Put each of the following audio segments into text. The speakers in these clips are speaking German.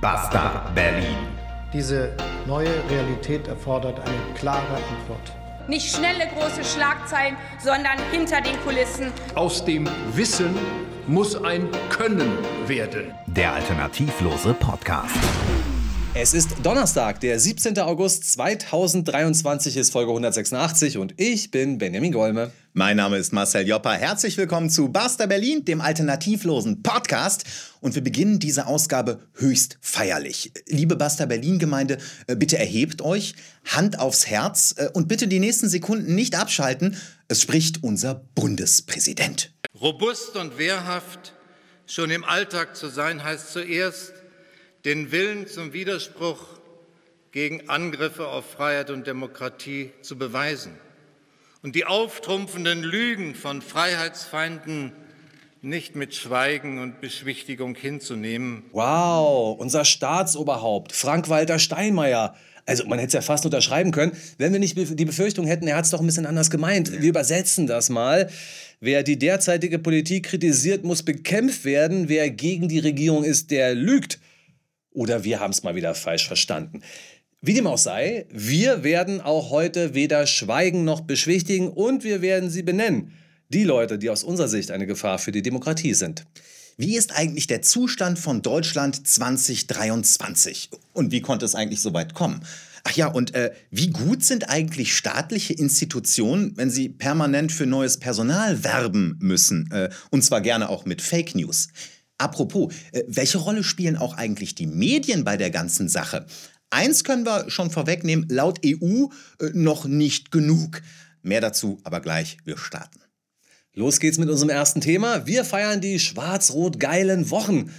Basta Berlin. Diese neue Realität erfordert eine klare Antwort. Nicht schnelle große Schlagzeilen, sondern hinter den Kulissen. Aus dem Wissen muss ein Können werden. Der alternativlose Podcast. Es ist Donnerstag, der 17. August 2023 ist Folge 186 und ich bin Benjamin Golme. Mein Name ist Marcel Joppa. Herzlich willkommen zu Basta Berlin, dem alternativlosen Podcast. Und wir beginnen diese Ausgabe höchst feierlich. Liebe Basta Berlin Gemeinde, äh, bitte erhebt euch, Hand aufs Herz äh, und bitte die nächsten Sekunden nicht abschalten. Es spricht unser Bundespräsident. Robust und wehrhaft schon im Alltag zu sein, heißt zuerst, den Willen zum Widerspruch gegen Angriffe auf Freiheit und Demokratie zu beweisen und die auftrumpfenden Lügen von Freiheitsfeinden nicht mit Schweigen und Beschwichtigung hinzunehmen. Wow, unser Staatsoberhaupt, Frank-Walter Steinmeier. Also man hätte es ja fast unterschreiben können, wenn wir nicht die Befürchtung hätten, er hat es doch ein bisschen anders gemeint. Wir übersetzen das mal. Wer die derzeitige Politik kritisiert, muss bekämpft werden. Wer gegen die Regierung ist, der lügt. Oder wir haben es mal wieder falsch verstanden. Wie dem auch sei, wir werden auch heute weder schweigen noch beschwichtigen und wir werden sie benennen. Die Leute, die aus unserer Sicht eine Gefahr für die Demokratie sind. Wie ist eigentlich der Zustand von Deutschland 2023? Und wie konnte es eigentlich so weit kommen? Ach ja, und äh, wie gut sind eigentlich staatliche Institutionen, wenn sie permanent für neues Personal werben müssen? Äh, und zwar gerne auch mit Fake News. Apropos, äh, welche Rolle spielen auch eigentlich die Medien bei der ganzen Sache? Eins können wir schon vorwegnehmen, laut EU äh, noch nicht genug. Mehr dazu aber gleich, wir starten. Los geht's mit unserem ersten Thema. Wir feiern die schwarz-rot-geilen Wochen.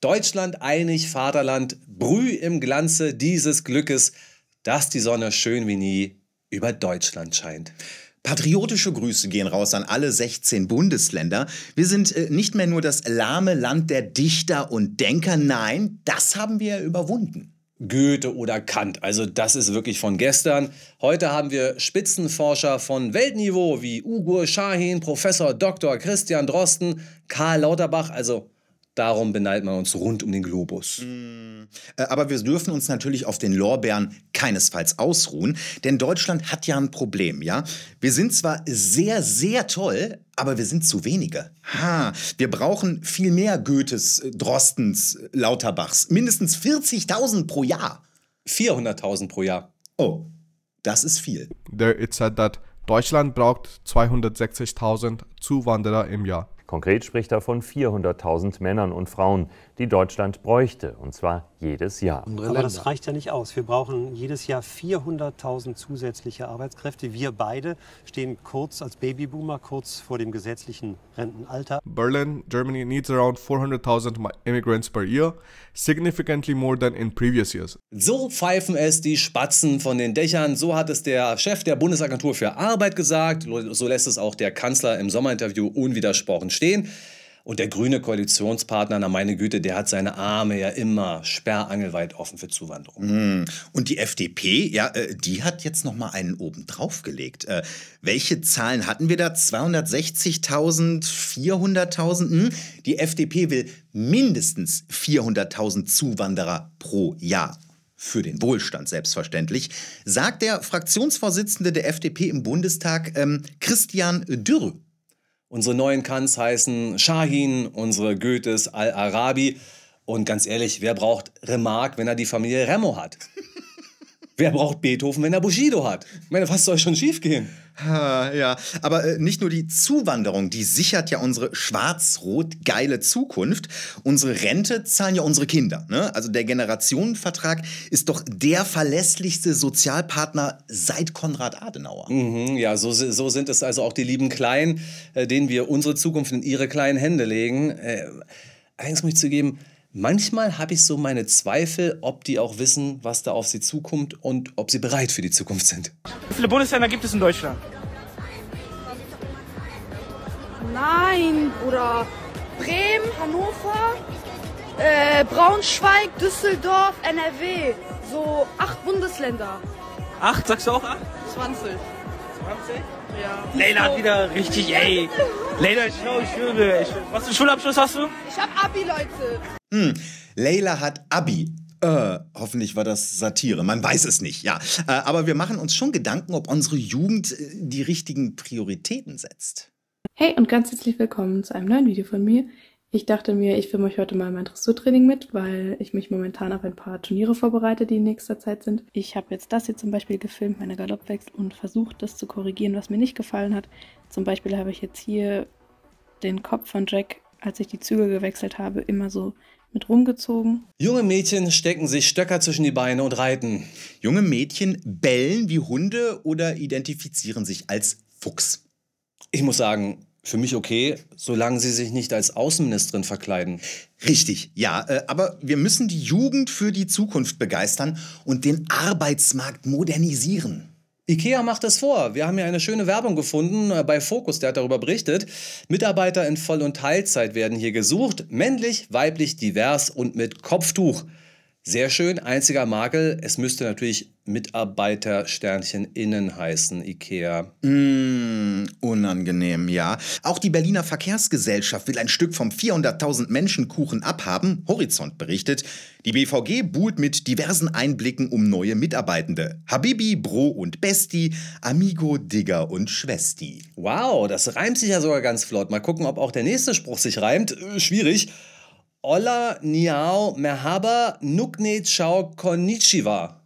Deutschland einig, Vaterland, Brüh im Glanze dieses Glückes, dass die Sonne schön wie nie über Deutschland scheint. Patriotische Grüße gehen raus an alle 16 Bundesländer. Wir sind äh, nicht mehr nur das lahme Land der Dichter und Denker, nein, das haben wir überwunden. Goethe oder Kant. Also das ist wirklich von gestern. Heute haben wir Spitzenforscher von Weltniveau wie Ugur Shahin, Professor Dr. Christian Drosten, Karl Lauterbach. Also Darum beneidet man uns rund um den Globus. Mm. Aber wir dürfen uns natürlich auf den Lorbeeren keinesfalls ausruhen, denn Deutschland hat ja ein Problem, ja? Wir sind zwar sehr, sehr toll, aber wir sind zu wenige. Ha, wir brauchen viel mehr Goethes, äh, Drostens, Lauterbachs. Mindestens 40.000 pro Jahr. 400.000 pro Jahr. Oh, das ist viel. There it said that Deutschland braucht 260.000 Zuwanderer im Jahr. Konkret spricht er von 400.000 Männern und Frauen, die Deutschland bräuchte, und zwar jedes Jahr. Aber das reicht ja nicht aus. Wir brauchen jedes Jahr 400.000 zusätzliche Arbeitskräfte. Wir beide stehen kurz als Babyboomer kurz vor dem gesetzlichen Rentenalter. Berlin, Germany needs around 400.000 immigrants per year, significantly more than in previous years. So pfeifen es die Spatzen von den Dächern. So hat es der Chef der Bundesagentur für Arbeit gesagt. So lässt es auch der Kanzler im Sommerinterview unwidersprochen stehen. Und der grüne Koalitionspartner, na meine Güte, der hat seine Arme ja immer sperrangelweit offen für Zuwanderung. Mm. Und die FDP, ja, äh, die hat jetzt noch mal einen oben draufgelegt. Äh, welche Zahlen hatten wir da? 260.000, 400.000? Hm? Die FDP will mindestens 400.000 Zuwanderer pro Jahr für den Wohlstand selbstverständlich, sagt der Fraktionsvorsitzende der FDP im Bundestag, ähm, Christian Dürr. Unsere neuen Kants heißen Shahin, unsere Goethes Al-Arabi. Und ganz ehrlich, wer braucht Remarque, wenn er die Familie Remo hat? wer braucht Beethoven, wenn er Bushido hat? Ich meine, was soll schon schiefgehen? Ja, aber äh, nicht nur die Zuwanderung, die sichert ja unsere schwarz-rot geile Zukunft. Unsere Rente zahlen ja unsere Kinder. Ne? Also der Generationenvertrag ist doch der verlässlichste Sozialpartner seit Konrad Adenauer. Mhm, ja, so, so sind es also auch die lieben Kleinen, äh, denen wir unsere Zukunft in ihre kleinen Hände legen. Äh, allerdings muss ich zugeben, manchmal habe ich so meine Zweifel, ob die auch wissen, was da auf sie zukommt und ob sie bereit für die Zukunft sind. Wie viele Bundesländer gibt es in Deutschland? Nein, Bruder. Bremen, Hannover, äh, Braunschweig, Düsseldorf, NRW. So acht Bundesländer. Acht? Sagst du auch acht? 20. 20? Ja. Leila hat wieder richtig, ey. Leila ist schlau, ich schwöre. Was für einen Schulabschluss hast du? Ich hab Abi, Leute. Hm, Leila hat Abi. Äh, hoffentlich war das Satire. Man weiß es nicht, ja. Äh, aber wir machen uns schon Gedanken, ob unsere Jugend äh, die richtigen Prioritäten setzt. Hey und ganz herzlich willkommen zu einem neuen Video von mir. Ich dachte mir, ich filme euch heute mal mein Dressurtraining mit, weil ich mich momentan auf ein paar Turniere vorbereite, die in nächster Zeit sind. Ich habe jetzt das hier zum Beispiel gefilmt, meine Galoppwechsel, und versucht, das zu korrigieren, was mir nicht gefallen hat. Zum Beispiel habe ich jetzt hier den Kopf von Jack, als ich die Züge gewechselt habe, immer so mit rumgezogen. Junge Mädchen stecken sich Stöcker zwischen die Beine und reiten. Junge Mädchen bellen wie Hunde oder identifizieren sich als Fuchs. Ich muss sagen, für mich okay, solange sie sich nicht als Außenministerin verkleiden. Richtig, ja. Äh, aber wir müssen die Jugend für die Zukunft begeistern und den Arbeitsmarkt modernisieren. IKEA macht es vor. Wir haben hier eine schöne Werbung gefunden äh, bei Focus, der hat darüber berichtet. Mitarbeiter in Voll- und Teilzeit werden hier gesucht. Männlich, weiblich, divers und mit Kopftuch. Sehr schön, einziger Makel, es müsste natürlich Mitarbeitersternchen innen heißen, IKEA. Mm, unangenehm, ja. Auch die Berliner Verkehrsgesellschaft will ein Stück vom 400.000 Menschen Kuchen abhaben. Horizont berichtet, die BVG buhlt mit diversen Einblicken um neue Mitarbeitende. Habibi, Bro und Besti, Amigo, Digger und Schwesti. Wow, das reimt sich ja sogar ganz flott. Mal gucken, ob auch der nächste Spruch sich reimt. Äh, schwierig. Olla Niao Merhaba Nukne Chao Konnichiwa.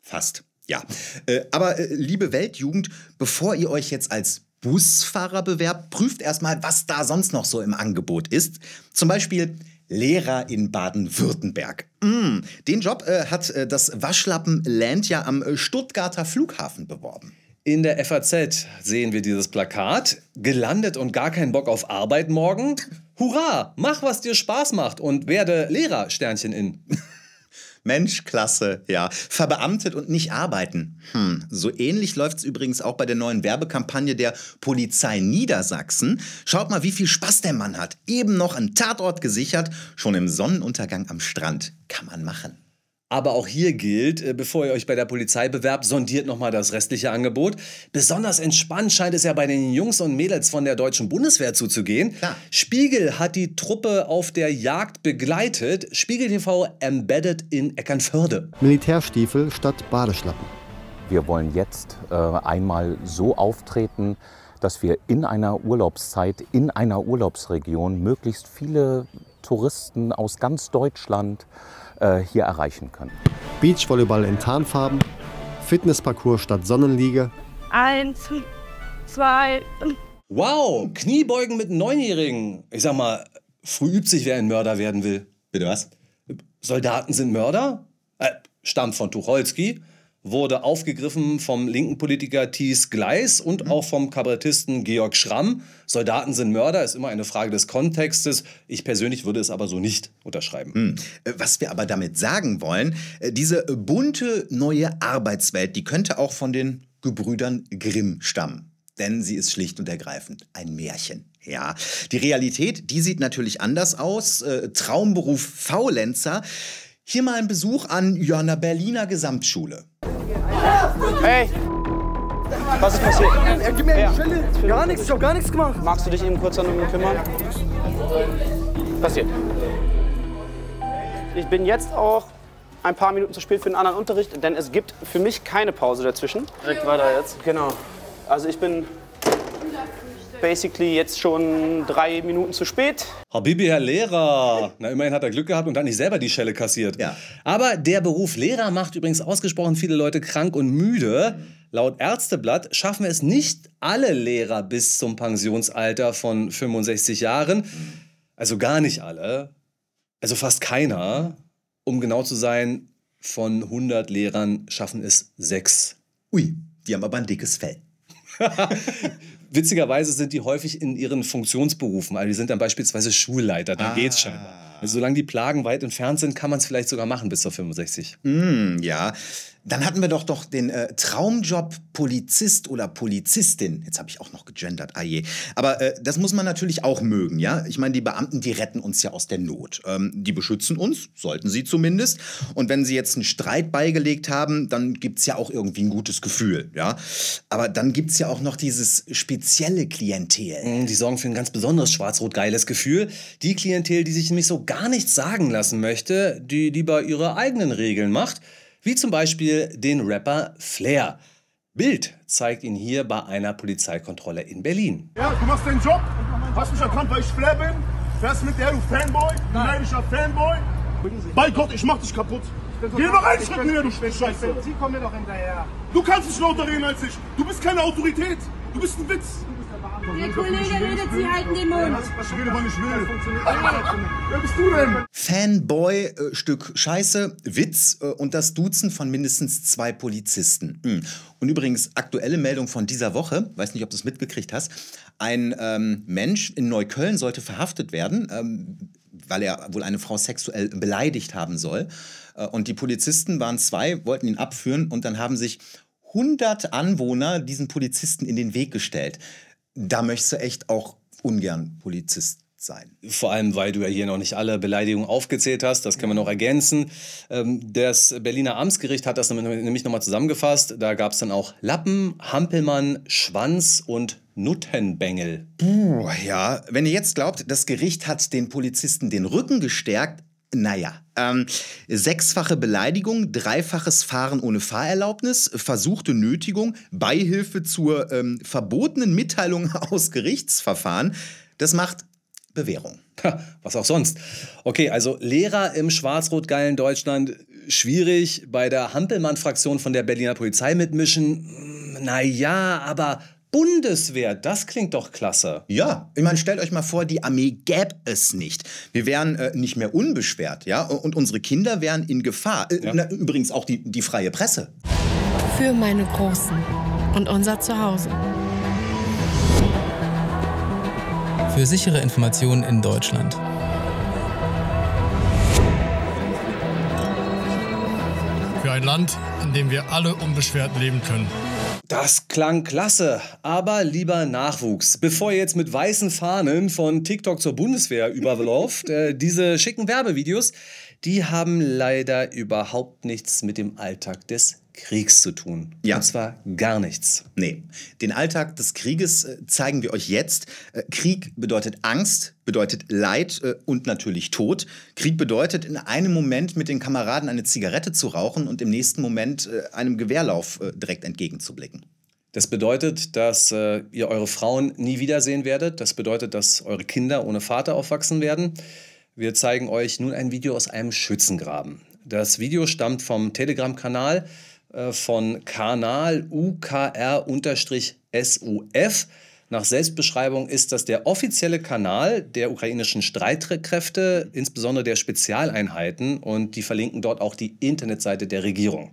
Fast, ja. Äh, aber äh, liebe Weltjugend, bevor ihr euch jetzt als Busfahrer bewerbt, prüft erstmal, was da sonst noch so im Angebot ist. Zum Beispiel Lehrer in Baden-Württemberg. Mm, den Job äh, hat das Waschlappen Land ja am Stuttgarter Flughafen beworben. In der FAZ sehen wir dieses Plakat. Gelandet und gar keinen Bock auf Arbeit morgen? Hurra! Mach, was dir Spaß macht und werde Lehrer, Sternchen in. Mensch, klasse, ja. Verbeamtet und nicht arbeiten. Hm. So ähnlich läuft es übrigens auch bei der neuen Werbekampagne der Polizei Niedersachsen. Schaut mal, wie viel Spaß der Mann hat. Eben noch ein Tatort gesichert, schon im Sonnenuntergang am Strand. Kann man machen. Aber auch hier gilt, äh, bevor ihr euch bei der Polizei bewerbt, sondiert nochmal das restliche Angebot. Besonders entspannt scheint es ja bei den Jungs und Mädels von der deutschen Bundeswehr zuzugehen. Klar. Spiegel hat die Truppe auf der Jagd begleitet. Spiegel TV embedded in Eckernförde. Militärstiefel statt Badeschlappen. Wir wollen jetzt äh, einmal so auftreten, dass wir in einer Urlaubszeit, in einer Urlaubsregion möglichst viele Touristen aus ganz Deutschland äh, hier erreichen können. Beachvolleyball in Tarnfarben, Fitnessparcours statt Sonnenliege. Eins, zwei. Wow, Kniebeugen mit Neunjährigen. Ich sag mal, früh übt sich, wer ein Mörder werden will. Bitte was? Soldaten sind Mörder? Äh, stammt von Tucholsky, wurde aufgegriffen vom linken Politiker Thies Gleis und auch vom Kabarettisten Georg Schramm. Soldaten sind Mörder, ist immer eine Frage des Kontextes. Ich persönlich würde es aber so nicht unterschreiben. Hm. Äh, Was wir aber damit sagen wollen, äh, diese bunte neue Arbeitswelt, die könnte auch von den Gebrüdern Grimm stammen. Denn sie ist schlicht und ergreifend ein Märchen. Ja, die Realität, die sieht natürlich anders aus. Äh, Traumberuf Faulenzer. Hier mal ein Besuch an ja, einer Berliner Gesamtschule. Hey! Was ist passiert? Er gibt mir eine Stelle. Gar nichts, ich hab gar nichts gemacht. Magst du dich eben kurz um mich kümmern? Passiert. Ich bin jetzt auch ein paar Minuten zu spät für den anderen Unterricht, denn es gibt für mich keine Pause dazwischen. Direkt weiter jetzt. Genau. Also ich bin basically jetzt schon drei Minuten zu spät. Habibi, Herr Lehrer. Na, immerhin hat er Glück gehabt und hat nicht selber die Schelle kassiert. Ja. Aber der Beruf Lehrer macht übrigens ausgesprochen viele Leute krank und müde. Laut Ärzteblatt schaffen es nicht alle Lehrer bis zum Pensionsalter von 65 Jahren. Also gar nicht alle. Also fast keiner. Um genau zu sein, von 100 Lehrern schaffen es sechs. Ui, die haben aber ein dickes Fell. Witzigerweise sind die häufig in ihren Funktionsberufen. Also die sind dann beispielsweise Schulleiter, dann Ah. geht's scheinbar. Also solange die Plagen weit entfernt sind, kann man es vielleicht sogar machen bis zur 65. Mm, ja. Dann hatten wir doch doch den äh, Traumjob Polizist oder Polizistin. Jetzt habe ich auch noch gegendert, ah je. Aber äh, das muss man natürlich auch mögen, ja? Ich meine, die Beamten, die retten uns ja aus der Not. Ähm, die beschützen uns, sollten sie zumindest. Und wenn sie jetzt einen Streit beigelegt haben, dann gibt es ja auch irgendwie ein gutes Gefühl, ja? Aber dann gibt es ja auch noch dieses spezielle Klientel. Mm, Die sorgen für ein ganz besonderes schwarz-rot-geiles Gefühl. Die Klientel, die sich nämlich so gar nichts sagen lassen möchte, die lieber ihre eigenen Regeln macht. Wie zum Beispiel den Rapper Flair. Bild zeigt ihn hier bei einer Polizeikontrolle in Berlin. Ja, du machst deinen Job, hast mich erkannt, weil ich Flair bin. Fährst mit der, du Fanboy, du neidischer Fanboy. Bei Gott, ich mach dich kaputt. Geh noch einen Schritt näher, du Scheiße. Sie kommen mir doch hinterher. Du kannst nicht lauter reden als ich. Du bist keine Autorität. Du bist ein Witz. Der Kollege redet, Sie halten den Mund. Ich rede, wann ich will. Wer bist du denn? Fanboy, äh, Stück Scheiße, Witz äh, und das Duzen von mindestens zwei Polizisten. Mm. Und übrigens, aktuelle Meldung von dieser Woche, weiß nicht, ob du es mitgekriegt hast. Ein ähm, Mensch in Neukölln sollte verhaftet werden, ähm, weil er wohl eine Frau sexuell beleidigt haben soll. Äh, und die Polizisten waren zwei, wollten ihn abführen und dann haben sich 100 Anwohner diesen Polizisten in den Weg gestellt. Da möchtest du echt auch ungern Polizist sein. Vor allem, weil du ja hier noch nicht alle Beleidigungen aufgezählt hast. Das können wir noch ergänzen. Ähm, Das Berliner Amtsgericht hat das nämlich nochmal zusammengefasst. Da gab es dann auch Lappen, Hampelmann, Schwanz und Nuttenbengel. Puh, ja, wenn ihr jetzt glaubt, das Gericht hat den Polizisten den Rücken gestärkt, naja, ähm, sechsfache Beleidigung, dreifaches Fahren ohne Fahrerlaubnis, versuchte Nötigung, Beihilfe zur ähm, verbotenen Mitteilung aus Gerichtsverfahren, das macht Bewährung. Ha, was auch sonst. Okay, also Lehrer im schwarz-rot-geilen Deutschland, schwierig. Bei der Hampelmann-Fraktion von der Berliner Polizei mitmischen, naja, aber Bundeswehr, das klingt doch klasse. Ja, ich meine, stellt euch mal vor, die Armee gäbe es nicht. Wir wären äh, nicht mehr unbeschwert, ja, und unsere Kinder wären in Gefahr. Äh, na, übrigens auch die, die freie Presse. Für meine Großen und unser Zuhause. Für sichere Informationen in Deutschland. Für ein Land, in dem wir alle unbeschwert leben können. Das klang klasse, aber lieber Nachwuchs. Bevor ihr jetzt mit weißen Fahnen von TikTok zur Bundeswehr überläuft, äh, diese schicken Werbevideos, die haben leider überhaupt nichts mit dem Alltag des Kriegs zu tun. Ja. Und zwar gar nichts. Nee, den Alltag des Krieges äh, zeigen wir euch jetzt. Äh, Krieg bedeutet Angst, bedeutet Leid äh, und natürlich Tod. Krieg bedeutet in einem Moment mit den Kameraden eine Zigarette zu rauchen und im nächsten Moment äh, einem Gewehrlauf äh, direkt entgegenzublicken. Das bedeutet, dass äh, ihr eure Frauen nie wiedersehen werdet. Das bedeutet, dass eure Kinder ohne Vater aufwachsen werden. Wir zeigen euch nun ein Video aus einem Schützengraben. Das Video stammt vom Telegram-Kanal äh, von Kanal UKR-SUF. Nach Selbstbeschreibung ist das der offizielle Kanal der ukrainischen Streitkräfte, insbesondere der Spezialeinheiten. Und die verlinken dort auch die Internetseite der Regierung.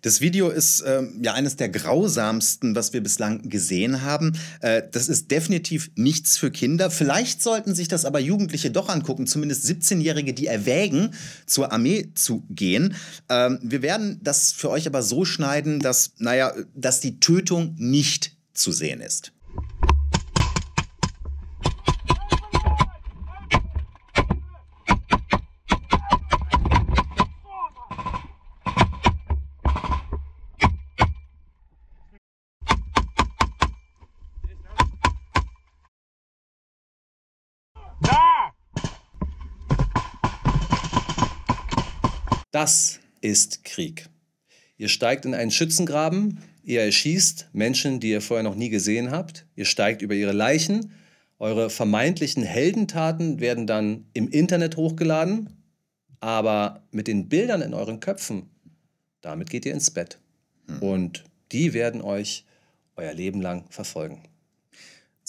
Das Video ist ähm, ja eines der grausamsten, was wir bislang gesehen haben. Äh, das ist definitiv nichts für Kinder. Vielleicht sollten sich das aber Jugendliche doch angucken, zumindest 17-Jährige, die erwägen, zur Armee zu gehen. Ähm, wir werden das für euch aber so schneiden, dass, naja, dass die Tötung nicht zu sehen ist. Das ist Krieg. Ihr steigt in einen Schützengraben, ihr erschießt Menschen, die ihr vorher noch nie gesehen habt, ihr steigt über ihre Leichen, eure vermeintlichen Heldentaten werden dann im Internet hochgeladen, aber mit den Bildern in euren Köpfen, damit geht ihr ins Bett. Und die werden euch euer Leben lang verfolgen.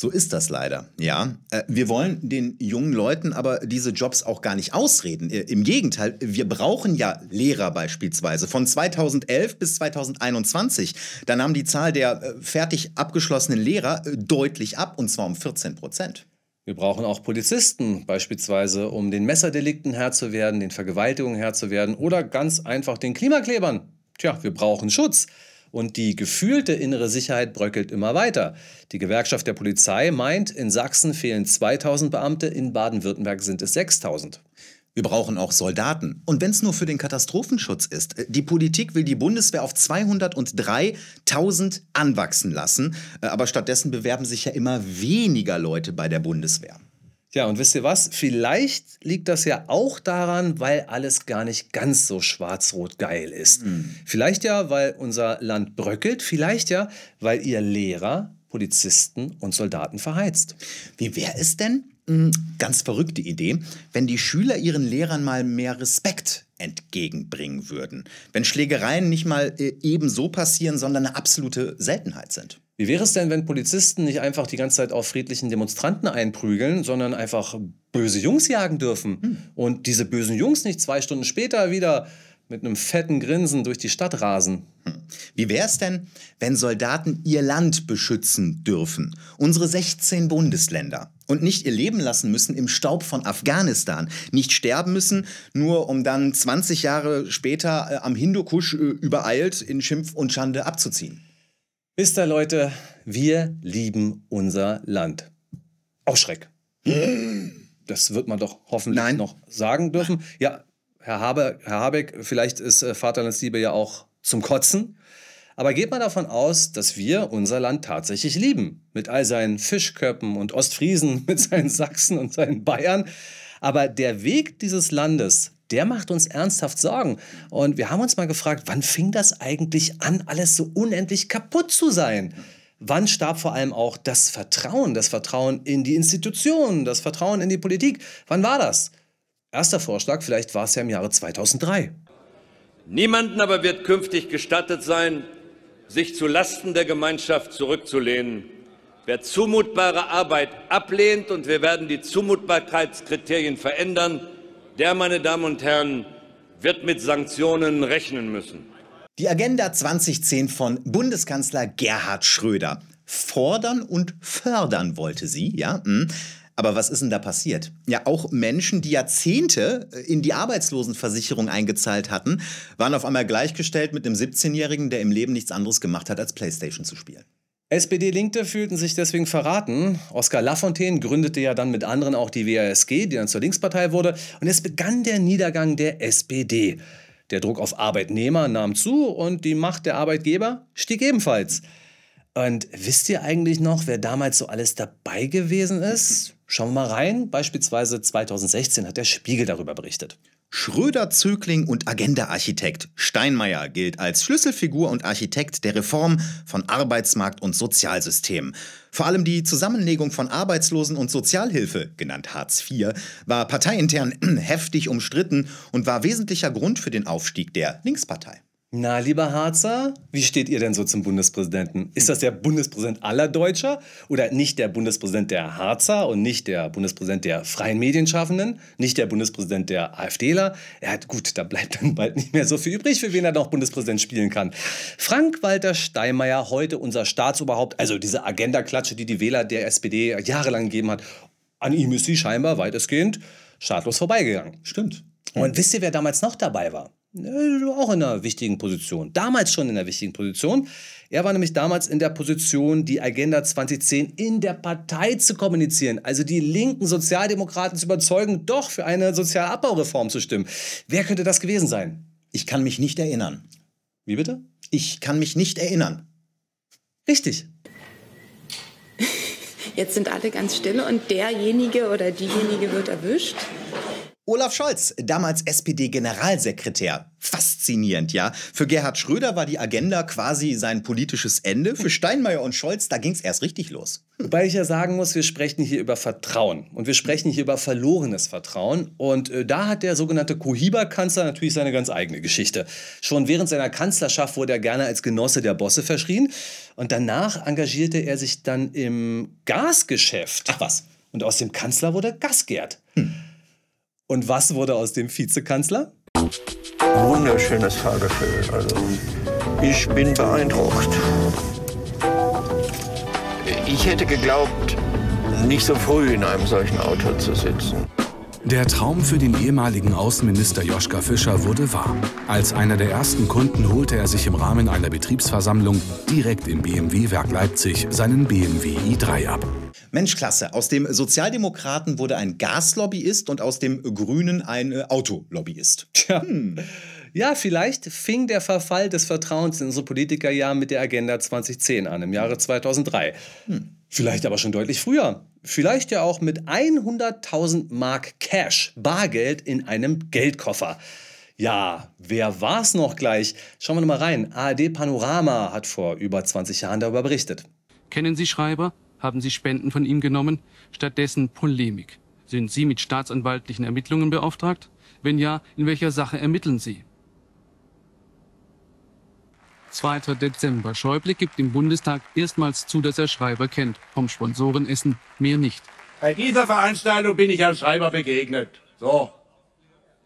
So ist das leider, ja. Äh, Wir wollen den jungen Leuten aber diese Jobs auch gar nicht ausreden. Äh, Im Gegenteil, wir brauchen ja Lehrer beispielsweise. Von 2011 bis 2021, da nahm die Zahl der äh, fertig abgeschlossenen Lehrer deutlich ab, und zwar um 14 Prozent. Wir brauchen auch Polizisten, beispielsweise, um den Messerdelikten Herr zu werden, den Vergewaltigungen Herr zu werden oder ganz einfach den Klimaklebern. Tja, wir brauchen Schutz. Und die gefühlte innere Sicherheit bröckelt immer weiter. Die Gewerkschaft der Polizei meint, in Sachsen fehlen 2000 Beamte, in Baden-Württemberg sind es 6000. Wir brauchen auch Soldaten. Und wenn es nur für den Katastrophenschutz ist. Die Politik will die Bundeswehr auf 203.000 anwachsen lassen. Aber stattdessen bewerben sich ja immer weniger Leute bei der Bundeswehr. Ja, und wisst ihr was? Vielleicht liegt das ja auch daran, weil alles gar nicht ganz so schwarz-rot geil ist. Hm. Vielleicht ja, weil unser Land bröckelt. Vielleicht ja, weil ihr Lehrer, Polizisten und Soldaten verheizt. Wie wäre es denn, hm, ganz verrückte Idee, wenn die Schüler ihren Lehrern mal mehr Respekt entgegenbringen würden? Wenn Schlägereien nicht mal äh, ebenso passieren, sondern eine absolute Seltenheit sind? Wie wäre es denn, wenn Polizisten nicht einfach die ganze Zeit auf friedlichen Demonstranten einprügeln, sondern einfach böse Jungs jagen dürfen? Und diese bösen Jungs nicht zwei Stunden später wieder mit einem fetten Grinsen durch die Stadt rasen? Wie wäre es denn, wenn Soldaten ihr Land beschützen dürfen? Unsere 16 Bundesländer. Und nicht ihr Leben lassen müssen im Staub von Afghanistan. Nicht sterben müssen, nur um dann 20 Jahre später äh, am Hindukusch äh, übereilt in Schimpf und Schande abzuziehen. Wisst ihr, Leute, wir lieben unser Land. Aufschreck. Das wird man doch hoffentlich noch sagen dürfen. Ja, Herr, Habe, Herr Habeck, vielleicht ist äh, Vaterlandsliebe ja auch zum Kotzen. Aber geht mal davon aus, dass wir unser Land tatsächlich lieben. Mit all seinen Fischköppen und Ostfriesen, mit seinen Sachsen und seinen Bayern. Aber der Weg dieses Landes, der macht uns ernsthaft Sorgen. Und wir haben uns mal gefragt, wann fing das eigentlich an, alles so unendlich kaputt zu sein? Wann starb vor allem auch das Vertrauen, das Vertrauen in die Institutionen, das Vertrauen in die Politik? Wann war das? Erster Vorschlag, vielleicht war es ja im Jahre 2003. Niemanden aber wird künftig gestattet sein, sich zu Lasten der Gemeinschaft zurückzulehnen. Wer zumutbare Arbeit ablehnt, und wir werden die Zumutbarkeitskriterien verändern, der, meine Damen und Herren, wird mit Sanktionen rechnen müssen. Die Agenda 2010 von Bundeskanzler Gerhard Schröder. Fordern und fördern wollte sie, ja. hm. Aber was ist denn da passiert? Ja, auch Menschen, die Jahrzehnte äh, in die Arbeitslosenversicherung eingezahlt hatten, waren auf einmal gleichgestellt mit einem 17-Jährigen, der im Leben nichts anderes gemacht hat, als Playstation zu spielen. SPD-Linkte fühlten sich deswegen verraten. Oskar Lafontaine gründete ja dann mit anderen auch die WASG, die dann zur Linkspartei wurde. Und es begann der Niedergang der SPD. Der Druck auf Arbeitnehmer nahm zu und die Macht der Arbeitgeber stieg ebenfalls. Und wisst ihr eigentlich noch, wer damals so alles dabei gewesen ist? Schauen wir mal rein. Beispielsweise 2016 hat der Spiegel darüber berichtet. Schröder, Zögling und Agenda-Architekt. Steinmeier gilt als Schlüsselfigur und Architekt der Reform von Arbeitsmarkt und Sozialsystem. Vor allem die Zusammenlegung von Arbeitslosen- und Sozialhilfe, genannt Hartz IV, war parteiintern heftig umstritten und war wesentlicher Grund für den Aufstieg der Linkspartei. Na, lieber Harzer, wie steht ihr denn so zum Bundespräsidenten? Ist das der Bundespräsident aller Deutscher oder nicht der Bundespräsident der Harzer und nicht der Bundespräsident der freien Medienschaffenden, nicht der Bundespräsident der AfDler? Ja, gut, da bleibt dann bald nicht mehr so viel übrig, für wen er noch Bundespräsident spielen kann. Frank-Walter Steinmeier, heute unser Staatsoberhaupt, also diese Agenda-Klatsche, die die Wähler der SPD jahrelang gegeben hat, an ihm ist sie scheinbar weitestgehend schadlos vorbeigegangen. Stimmt. Und wisst ihr, wer damals noch dabei war? Äh, Auch in einer wichtigen Position. Damals schon in einer wichtigen Position. Er war nämlich damals in der Position, die Agenda 2010 in der Partei zu kommunizieren. Also die linken Sozialdemokraten zu überzeugen, doch für eine Sozialabbaureform zu stimmen. Wer könnte das gewesen sein? Ich kann mich nicht erinnern. Wie bitte? Ich kann mich nicht erinnern. Richtig. Jetzt sind alle ganz still und derjenige oder diejenige wird erwischt. Olaf Scholz, damals SPD-Generalsekretär. Faszinierend, ja. Für Gerhard Schröder war die Agenda quasi sein politisches Ende. Für Steinmeier und Scholz, da ging es erst richtig los. Wobei ich ja sagen muss, wir sprechen hier über Vertrauen. Und wir sprechen hier über verlorenes Vertrauen. Und äh, da hat der sogenannte Cohiba-Kanzler natürlich seine ganz eigene Geschichte. Schon während seiner Kanzlerschaft wurde er gerne als Genosse der Bosse verschrien. Und danach engagierte er sich dann im Gasgeschäft. Ach was. Und aus dem Kanzler wurde Gasgerd. Und was wurde aus dem Vizekanzler? Wunderschönes Fahrgefühl. Also, ich bin beeindruckt. Ich hätte geglaubt, nicht so früh in einem solchen Auto zu sitzen. Der Traum für den ehemaligen Außenminister Joschka Fischer wurde wahr. Als einer der ersten Kunden holte er sich im Rahmen einer Betriebsversammlung direkt im BMW-Werk Leipzig seinen BMW i3 ab. Mensch, klasse. Aus dem Sozialdemokraten wurde ein Gaslobbyist und aus dem Grünen ein äh, Autolobbyist. Tja. Ja, vielleicht fing der Verfall des Vertrauens in unsere Politiker ja mit der Agenda 2010 an, im Jahre 2003. Hm. Vielleicht aber schon deutlich früher. Vielleicht ja auch mit 100.000 Mark Cash, Bargeld in einem Geldkoffer. Ja, wer war's noch gleich? Schauen wir noch mal rein. ARD Panorama hat vor über 20 Jahren darüber berichtet. Kennen Sie Schreiber? Haben Sie Spenden von ihm genommen? Stattdessen Polemik. Sind Sie mit staatsanwaltlichen Ermittlungen beauftragt? Wenn ja, in welcher Sache ermitteln Sie? 2. Dezember. Schäuble gibt im Bundestag erstmals zu, dass er Schreiber kennt. Vom Sponsorenessen mehr nicht. Bei dieser Veranstaltung bin ich Herrn Schreiber begegnet. So,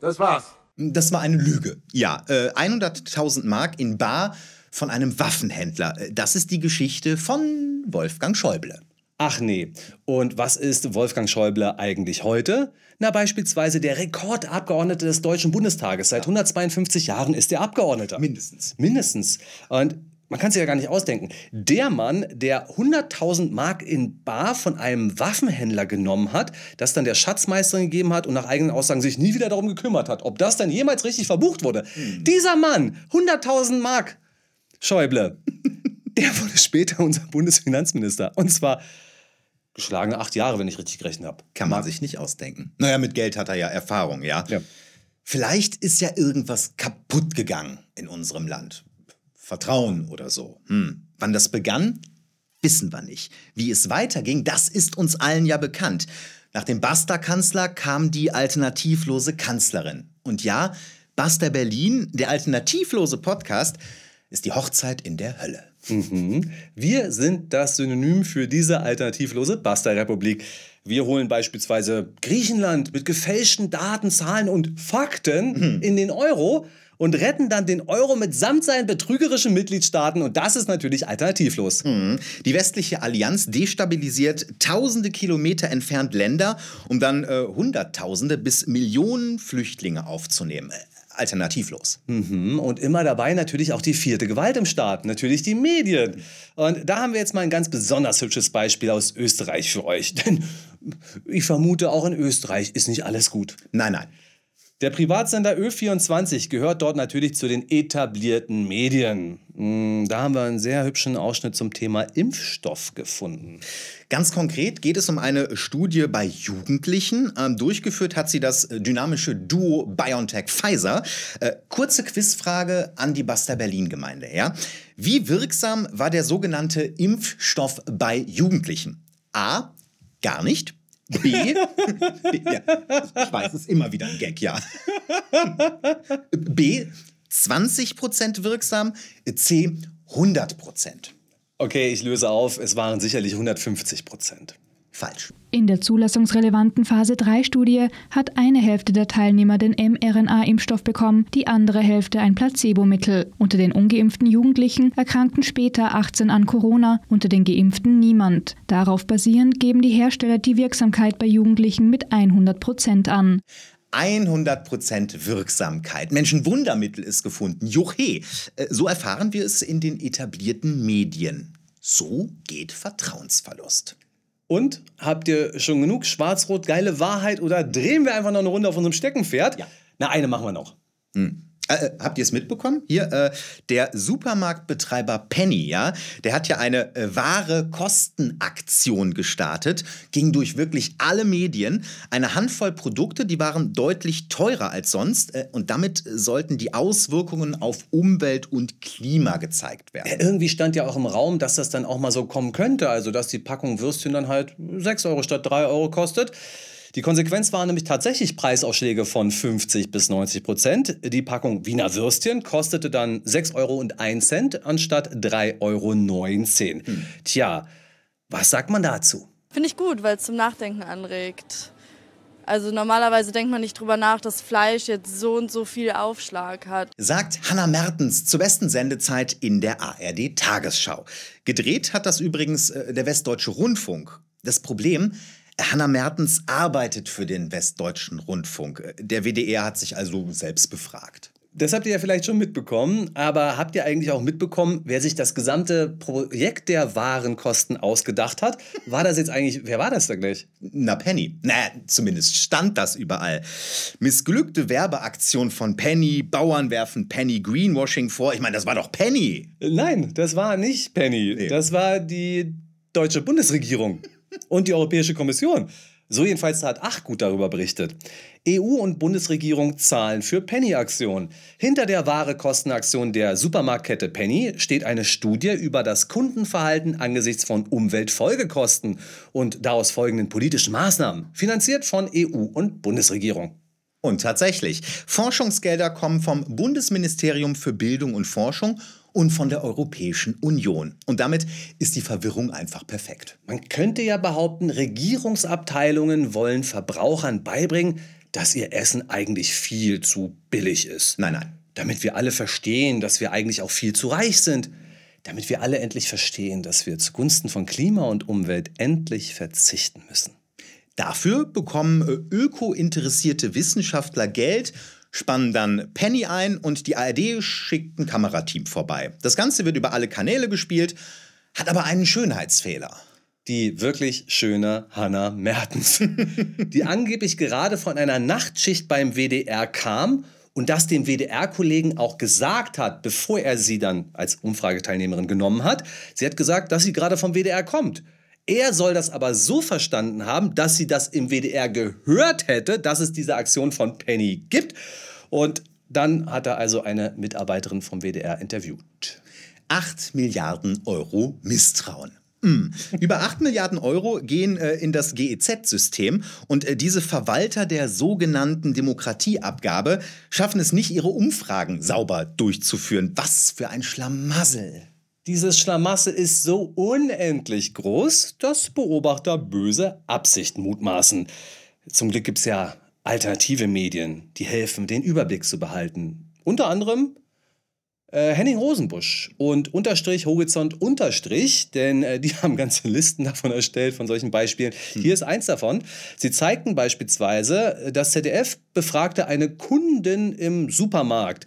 das war's. Das war eine Lüge. Ja, äh, 100.000 Mark in Bar von einem Waffenhändler. Äh, Das ist die Geschichte von Wolfgang Schäuble. Ach nee. Und was ist Wolfgang Schäuble eigentlich heute? Na, beispielsweise der Rekordabgeordnete des Deutschen Bundestages. Seit 152 Jahren ist er Abgeordneter. Mindestens. Mindestens. Und man kann sich ja gar nicht ausdenken. Der Mann, der 100.000 Mark in Bar von einem Waffenhändler genommen hat, das dann der Schatzmeisterin gegeben hat und nach eigenen Aussagen sich nie wieder darum gekümmert hat, ob das dann jemals richtig verbucht wurde. Dieser Mann, 100.000 Mark, Schäuble, der wurde später unser Bundesfinanzminister. Und zwar geschlagene acht Jahre, wenn ich richtig gerechnet habe. Kann man sich nicht ausdenken. Naja, mit Geld hat er ja Erfahrung, ja. Ja. Vielleicht ist ja irgendwas kaputt gegangen in unserem Land. Vertrauen oder so. Hm. Wann das begann, wissen wir nicht. Wie es weiterging, das ist uns allen ja bekannt. Nach dem Basta-Kanzler kam die alternativlose Kanzlerin. Und ja, Basta Berlin, der alternativlose Podcast, ist die Hochzeit in der Hölle. Mhm. Wir sind das Synonym für diese alternativlose Basta-Republik. Wir holen beispielsweise Griechenland mit gefälschten Daten, Zahlen und Fakten in den Euro und retten dann den Euro mitsamt seinen betrügerischen Mitgliedstaaten. Und das ist natürlich alternativlos. Mhm. Die westliche Allianz destabilisiert tausende Kilometer entfernt Länder, um dann äh, Hunderttausende bis Millionen Flüchtlinge aufzunehmen. Alternativlos. Mhm. Und immer dabei natürlich auch die vierte Gewalt im Staat, natürlich die Medien. Und da haben wir jetzt mal ein ganz besonders hübsches Beispiel aus Österreich für euch. Denn ich vermute, auch in Österreich ist nicht alles gut. Nein, nein. Der Privatsender Ö24 gehört dort natürlich zu den etablierten Medien. Mm, Da haben wir einen sehr hübschen Ausschnitt zum Thema Impfstoff gefunden. Ganz konkret geht es um eine Studie bei Jugendlichen. Ähm, durchgeführt hat sie das dynamische Duo BioNTech-Pfizer. Äh, kurze Quizfrage an die Basta Berlin-Gemeinde. Ja? Wie wirksam war der sogenannte Impfstoff bei Jugendlichen? A. Gar nicht. B. B ja, ich weiß, es ist immer wieder ein Gag, ja. B. 20% wirksam. C. 100%. Okay, ich löse auf. Es waren sicherlich 150 Prozent. Falsch. In der zulassungsrelevanten Phase 3-Studie hat eine Hälfte der Teilnehmer den mRNA-Impfstoff bekommen, die andere Hälfte ein Placebo-Mittel. Unter den ungeimpften Jugendlichen erkrankten später 18 an Corona, unter den geimpften niemand. Darauf basierend geben die Hersteller die Wirksamkeit bei Jugendlichen mit 100 Prozent an. 100% Wirksamkeit. Menschenwundermittel ist gefunden. Juche. Äh, So erfahren wir es in den etablierten Medien. So geht Vertrauensverlust. Und habt ihr schon genug schwarz-rot geile Wahrheit oder drehen wir einfach noch eine Runde auf unserem Steckenpferd? Ja. Na, eine machen wir noch. Hm. Äh, äh, habt ihr es mitbekommen? Hier, äh, der Supermarktbetreiber Penny, ja, der hat ja eine äh, wahre Kostenaktion gestartet, ging durch wirklich alle Medien. Eine Handvoll Produkte, die waren deutlich teurer als sonst äh, und damit sollten die Auswirkungen auf Umwelt und Klima gezeigt werden. Ja, irgendwie stand ja auch im Raum, dass das dann auch mal so kommen könnte. Also, dass die Packung Würstchen dann halt 6 Euro statt 3 Euro kostet. Die Konsequenz waren nämlich tatsächlich Preisausschläge von 50 bis 90 Prozent. Die Packung Wiener Würstchen kostete dann 6 Euro und 1 Cent anstatt 3,19 Euro. Tja, was sagt man dazu? Finde ich gut, weil es zum Nachdenken anregt. Also normalerweise denkt man nicht drüber nach, dass Fleisch jetzt so und so viel Aufschlag hat. Sagt Hanna Mertens zur besten Sendezeit in der ARD Tagesschau. Gedreht hat das übrigens äh, der Westdeutsche Rundfunk. Das Problem, Hanna Mertens arbeitet für den Westdeutschen Rundfunk. Der WDR hat sich also selbst befragt. Das habt ihr ja vielleicht schon mitbekommen, aber habt ihr eigentlich auch mitbekommen, wer sich das gesamte Projekt der Warenkosten ausgedacht hat? War das jetzt eigentlich, wer war das da gleich? Na, Penny. Naja, zumindest stand das überall. Missglückte Werbeaktion von Penny, Bauern werfen Penny Greenwashing vor. Ich meine, das war doch Penny. Nein, das war nicht Penny. Nee. Das war die deutsche Bundesregierung und die Europäische Kommission. So jedenfalls hat Ach gut darüber berichtet. EU und Bundesregierung zahlen für Penny-Aktion. Hinter der Ware-Kostenaktion der Supermarktkette Penny steht eine Studie über das Kundenverhalten angesichts von Umweltfolgekosten und daraus folgenden politischen Maßnahmen, finanziert von EU und Bundesregierung. Und tatsächlich, Forschungsgelder kommen vom Bundesministerium für Bildung und Forschung und von der Europäischen Union. Und damit ist die Verwirrung einfach perfekt. Man könnte ja behaupten, Regierungsabteilungen wollen Verbrauchern beibringen, dass ihr Essen eigentlich viel zu billig ist. Nein, nein. Damit wir alle verstehen, dass wir eigentlich auch viel zu reich sind. Damit wir alle endlich verstehen, dass wir zugunsten von Klima und Umwelt endlich verzichten müssen. Dafür bekommen äh, öko-interessierte Wissenschaftler Geld spannen dann Penny ein und die ARD schickt ein Kamerateam vorbei. Das Ganze wird über alle Kanäle gespielt, hat aber einen Schönheitsfehler. Die wirklich schöne Hannah Mertens, die angeblich gerade von einer Nachtschicht beim WDR kam und das dem WDR-Kollegen auch gesagt hat, bevor er sie dann als Umfrageteilnehmerin genommen hat. Sie hat gesagt, dass sie gerade vom WDR kommt. Er soll das aber so verstanden haben, dass sie das im WDR gehört hätte, dass es diese Aktion von Penny gibt. Und dann hat er also eine Mitarbeiterin vom WDR interviewt. 8 Milliarden Euro Misstrauen. Mm. Über 8 Milliarden Euro gehen äh, in das GEZ-System und äh, diese Verwalter der sogenannten Demokratieabgabe schaffen es nicht, ihre Umfragen sauber durchzuführen. Was für ein Schlamassel. Dieses Schlamassel ist so unendlich groß, dass Beobachter böse Absichten mutmaßen. Zum Glück gibt es ja alternative Medien, die helfen, den Überblick zu behalten. Unter anderem äh, Henning Rosenbusch und Unterstrich Horizont Unterstrich, denn äh, die haben ganze Listen davon erstellt, von solchen Beispielen. Hm. Hier ist eins davon. Sie zeigten beispielsweise, das ZDF befragte eine Kundin im Supermarkt.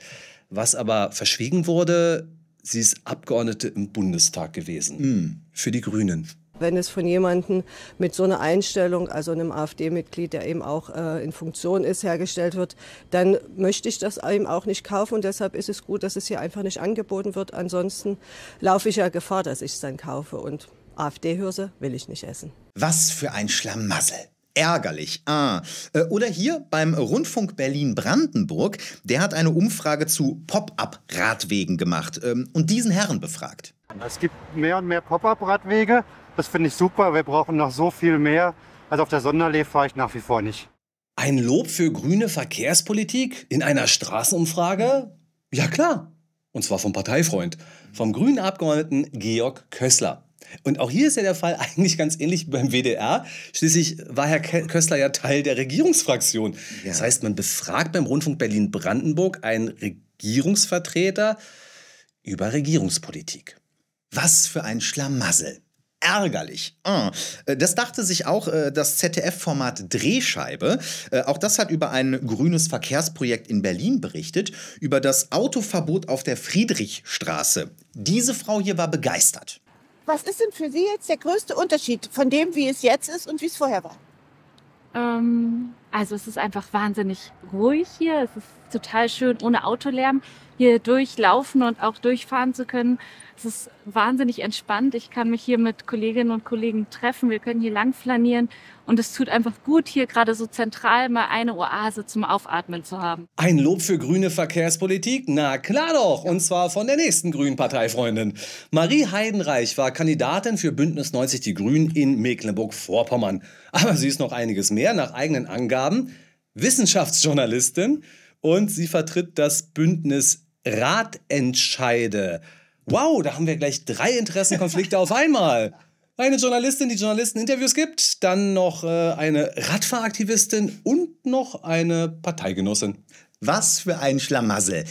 Was aber verschwiegen wurde, Sie ist Abgeordnete im Bundestag gewesen. Mhm. Für die Grünen. Wenn es von jemandem mit so einer Einstellung, also einem AfD-Mitglied, der eben auch äh, in Funktion ist, hergestellt wird, dann möchte ich das eben auch nicht kaufen. Und deshalb ist es gut, dass es hier einfach nicht angeboten wird. Ansonsten laufe ich ja Gefahr, dass ich es dann kaufe. Und AfD-Hürse will ich nicht essen. Was für ein Schlamassel ärgerlich. Ah. Äh, oder hier beim Rundfunk Berlin-Brandenburg, der hat eine Umfrage zu Pop-up-Radwegen gemacht ähm, und diesen Herren befragt. Es gibt mehr und mehr Pop-up-Radwege. Das finde ich super. Wir brauchen noch so viel mehr. Also auf der Sonderlee fahre ich nach wie vor nicht. Ein Lob für grüne Verkehrspolitik in einer Straßenumfrage? Ja klar. Und zwar vom Parteifreund, vom grünen Abgeordneten Georg Kössler. Und auch hier ist ja der Fall eigentlich ganz ähnlich wie beim WDR. Schließlich war Herr Köstler ja Teil der Regierungsfraktion. Ja. Das heißt, man befragt beim Rundfunk Berlin-Brandenburg einen Regierungsvertreter über Regierungspolitik. Was für ein Schlamassel. Ärgerlich. Ah, äh, das dachte sich auch äh, das ZDF-Format Drehscheibe. Äh, auch das hat über ein grünes Verkehrsprojekt in Berlin berichtet, über das Autoverbot auf der Friedrichstraße. Diese Frau hier war begeistert. Was ist denn für Sie jetzt der größte Unterschied von dem, wie es jetzt ist und wie es vorher war? Ähm, also es ist einfach wahnsinnig ruhig hier. Es ist total schön, ohne Autolärm hier durchlaufen und auch durchfahren zu können. Es ist wahnsinnig entspannt. Ich kann mich hier mit Kolleginnen und Kollegen treffen. Wir können hier lang flanieren. Und es tut einfach gut, hier gerade so zentral mal eine Oase zum Aufatmen zu haben. Ein Lob für grüne Verkehrspolitik? Na klar doch. Und zwar von der nächsten grünen Parteifreundin. Marie Heidenreich war Kandidatin für Bündnis 90 Die Grünen in Mecklenburg-Vorpommern. Aber sie ist noch einiges mehr nach eigenen Angaben. Wissenschaftsjournalistin und sie vertritt das Bündnis Ratentscheide. Wow, da haben wir gleich drei Interessenkonflikte auf einmal. eine Journalistin, die Journalisten-Interviews gibt, dann noch äh, eine Radfahraktivistin und noch eine Parteigenossin. Was für ein Schlamassel.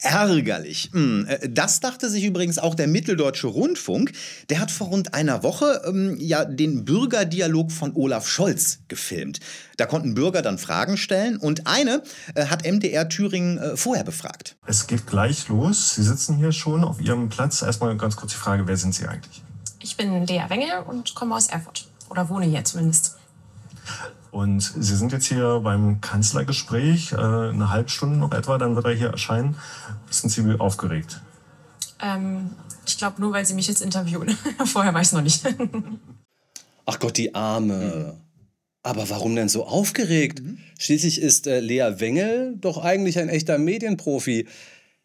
Ärgerlich. Hm, äh, Das dachte sich übrigens auch der Mitteldeutsche Rundfunk. Der hat vor rund einer Woche ähm, ja den Bürgerdialog von Olaf Scholz gefilmt. Da konnten Bürger dann Fragen stellen und eine äh, hat MDR Thüringen äh, vorher befragt. Es geht gleich los. Sie sitzen hier schon auf Ihrem Platz. Erstmal ganz kurz die Frage, wer sind Sie eigentlich? Ich bin Lea Wengel und komme aus Erfurt. Oder wohne hier zumindest. Und Sie sind jetzt hier beim Kanzlergespräch, äh, eine halbe Stunde noch etwa, dann wird er hier erscheinen. Sind Sie aufgeregt? Ähm, ich glaube nur, weil Sie mich jetzt interviewen. Vorher weiß ich noch nicht. Ach Gott, die Arme. Aber warum denn so aufgeregt? Schließlich ist äh, Lea Wengel doch eigentlich ein echter Medienprofi.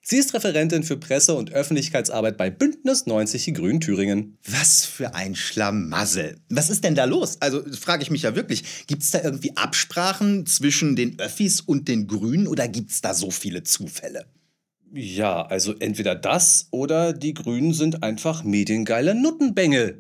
Sie ist Referentin für Presse- und Öffentlichkeitsarbeit bei Bündnis 90 Die Grünen Thüringen. Was für ein Schlamassel. Was ist denn da los? Also frage ich mich ja wirklich, gibt es da irgendwie Absprachen zwischen den Öffis und den Grünen oder gibt es da so viele Zufälle? Ja, also entweder das oder die Grünen sind einfach mediengeile Nuttenbengel.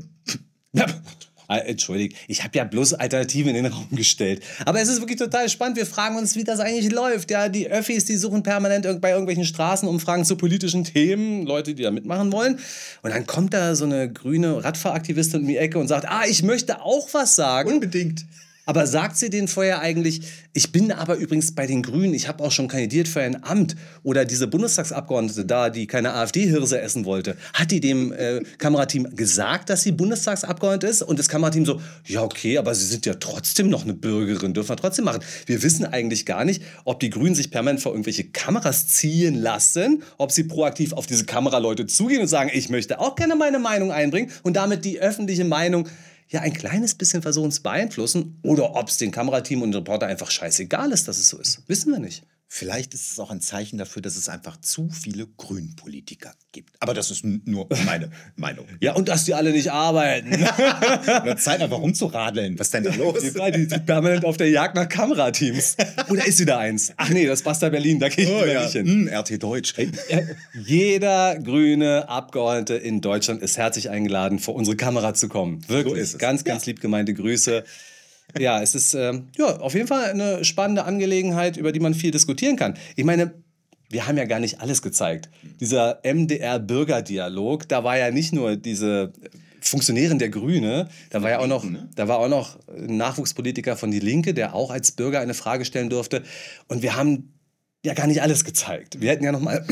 Ah, Entschuldigt, ich habe ja bloß Alternativen in den Raum gestellt. Aber es ist wirklich total spannend. Wir fragen uns, wie das eigentlich läuft. Ja, die Öffis, die suchen permanent bei irgendwelchen Straßenumfragen zu politischen Themen, Leute, die da mitmachen wollen. Und dann kommt da so eine grüne Radfahraktivistin um die Ecke und sagt, ah, ich möchte auch was sagen. Unbedingt. Aber sagt sie denen vorher eigentlich, ich bin aber übrigens bei den Grünen, ich habe auch schon kandidiert für ein Amt. Oder diese Bundestagsabgeordnete da, die keine AfD-Hirse essen wollte, hat die dem äh, Kamerateam gesagt, dass sie Bundestagsabgeordnete ist? Und das Kamerateam so, ja okay, aber sie sind ja trotzdem noch eine Bürgerin, dürfen wir trotzdem machen. Wir wissen eigentlich gar nicht, ob die Grünen sich permanent vor irgendwelche Kameras ziehen lassen, ob sie proaktiv auf diese Kameraleute zugehen und sagen, ich möchte auch gerne meine Meinung einbringen und damit die öffentliche Meinung ja ein kleines bisschen versuchen zu beeinflussen oder ob es den Kamerateam und den Reporter einfach scheißegal ist, dass es so ist. Wissen wir nicht. Vielleicht ist es auch ein Zeichen dafür, dass es einfach zu viele Grünpolitiker gibt. Aber das ist nur meine Meinung. Ja, und dass die alle nicht arbeiten. Zeit einfach rumzuradeln. Was ist denn da los? Die, die sind permanent auf der Jagd nach Kamerateams. Oder ist wieder eins? Ach nee, das passt da Berlin, da gehe ich Oh ja, nicht hin. hm, RT Deutsch. Jeder grüne Abgeordnete in Deutschland ist herzlich eingeladen, vor unsere Kamera zu kommen. Wirklich. So. Ganz, ganz lieb gemeinte Grüße. Ja, es ist ähm, ja, auf jeden Fall eine spannende Angelegenheit, über die man viel diskutieren kann. Ich meine, wir haben ja gar nicht alles gezeigt. Dieser MDR-Bürgerdialog, da war ja nicht nur diese Funktionärin der Grüne, da war ja auch noch, da war auch noch ein Nachwuchspolitiker von Die Linke, der auch als Bürger eine Frage stellen durfte. Und wir haben ja gar nicht alles gezeigt. Wir hätten ja noch mal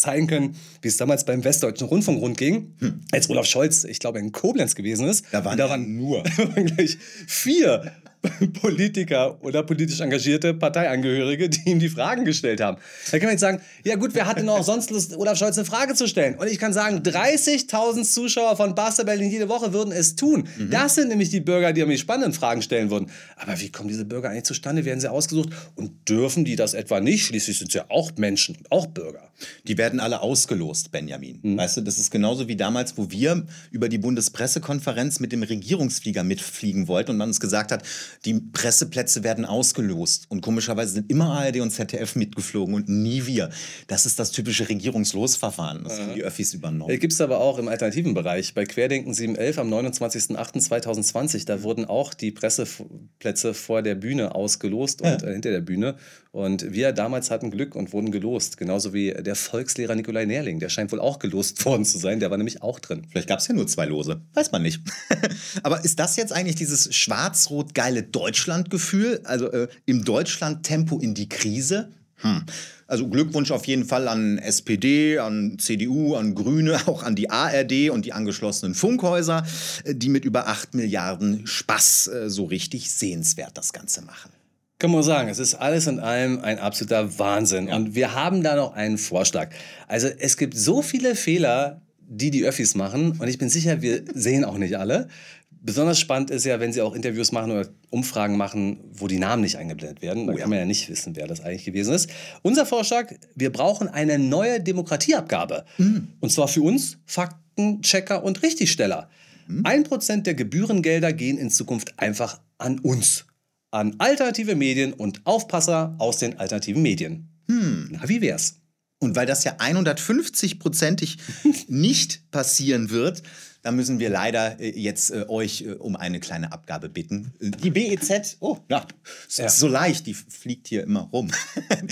zeigen können, wie es damals beim Westdeutschen Rundfunk rund ging, als Olaf Scholz, ich glaube, in Koblenz gewesen ist. Da waren, da waren nur gleich vier Politiker oder politisch engagierte Parteiangehörige, die ihm die Fragen gestellt haben. Da kann man jetzt sagen, ja gut, wer hatte noch sonst Lust, Olaf Scholz eine Frage zu stellen? Und ich kann sagen, 30.000 Zuschauer von Barca Berlin jede Woche würden es tun. Das sind nämlich die Bürger, die mir die spannenden Fragen stellen würden. Aber wie kommen diese Bürger eigentlich zustande? Werden sie ausgesucht? Und dürfen die das etwa nicht? Schließlich sind sie ja auch Menschen und auch Bürger. Die werden alle ausgelost, Benjamin. Weißt du, das ist genauso wie damals, wo wir über die Bundespressekonferenz mit dem Regierungsflieger mitfliegen wollten und man uns gesagt hat, die Presseplätze werden ausgelost. Und komischerweise sind immer ARD und ZDF mitgeflogen und nie wir. Das ist das typische Regierungslosverfahren. Das haben die Öffis übernommen. Gibt es aber auch im alternativen Bereich. Bei Querdenken 711 am 29.08.2020, da wurden auch die Presseplätze vor der Bühne ausgelost und äh, hinter der Bühne. Und wir damals hatten Glück und wurden gelost. Genauso wie der Volkslehrer Nikolai Nerling. Der scheint wohl auch gelost worden zu sein. Der war nämlich auch drin. Vielleicht gab es ja nur zwei Lose. Weiß man nicht. Aber ist das jetzt eigentlich dieses schwarz-rot-geile Deutschland-Gefühl? Also äh, im Deutschland-Tempo in die Krise? Hm. Also Glückwunsch auf jeden Fall an SPD, an CDU, an Grüne, auch an die ARD und die angeschlossenen Funkhäuser, äh, die mit über 8 Milliarden Spaß äh, so richtig sehenswert das Ganze machen. Kann man sagen, es ist alles in allem ein absoluter Wahnsinn. Und wir haben da noch einen Vorschlag. Also es gibt so viele Fehler, die die Öffis machen. Und ich bin sicher, wir sehen auch nicht alle. Besonders spannend ist ja, wenn sie auch Interviews machen oder Umfragen machen, wo die Namen nicht eingeblendet werden. Da kann man ja nicht wissen, wer das eigentlich gewesen ist. Unser Vorschlag, wir brauchen eine neue Demokratieabgabe. Und zwar für uns Faktenchecker und Richtigsteller. Ein Prozent der Gebührengelder gehen in Zukunft einfach an uns. An alternative Medien und Aufpasser aus den alternativen Medien. Hm. Na, wie wär's? Und weil das ja 150-prozentig nicht passieren wird, Da müssen wir leider äh, jetzt äh, euch äh, um eine kleine Abgabe bitten. Die BEZ, oh, ja, es Ja. ist so leicht, die fliegt hier immer rum.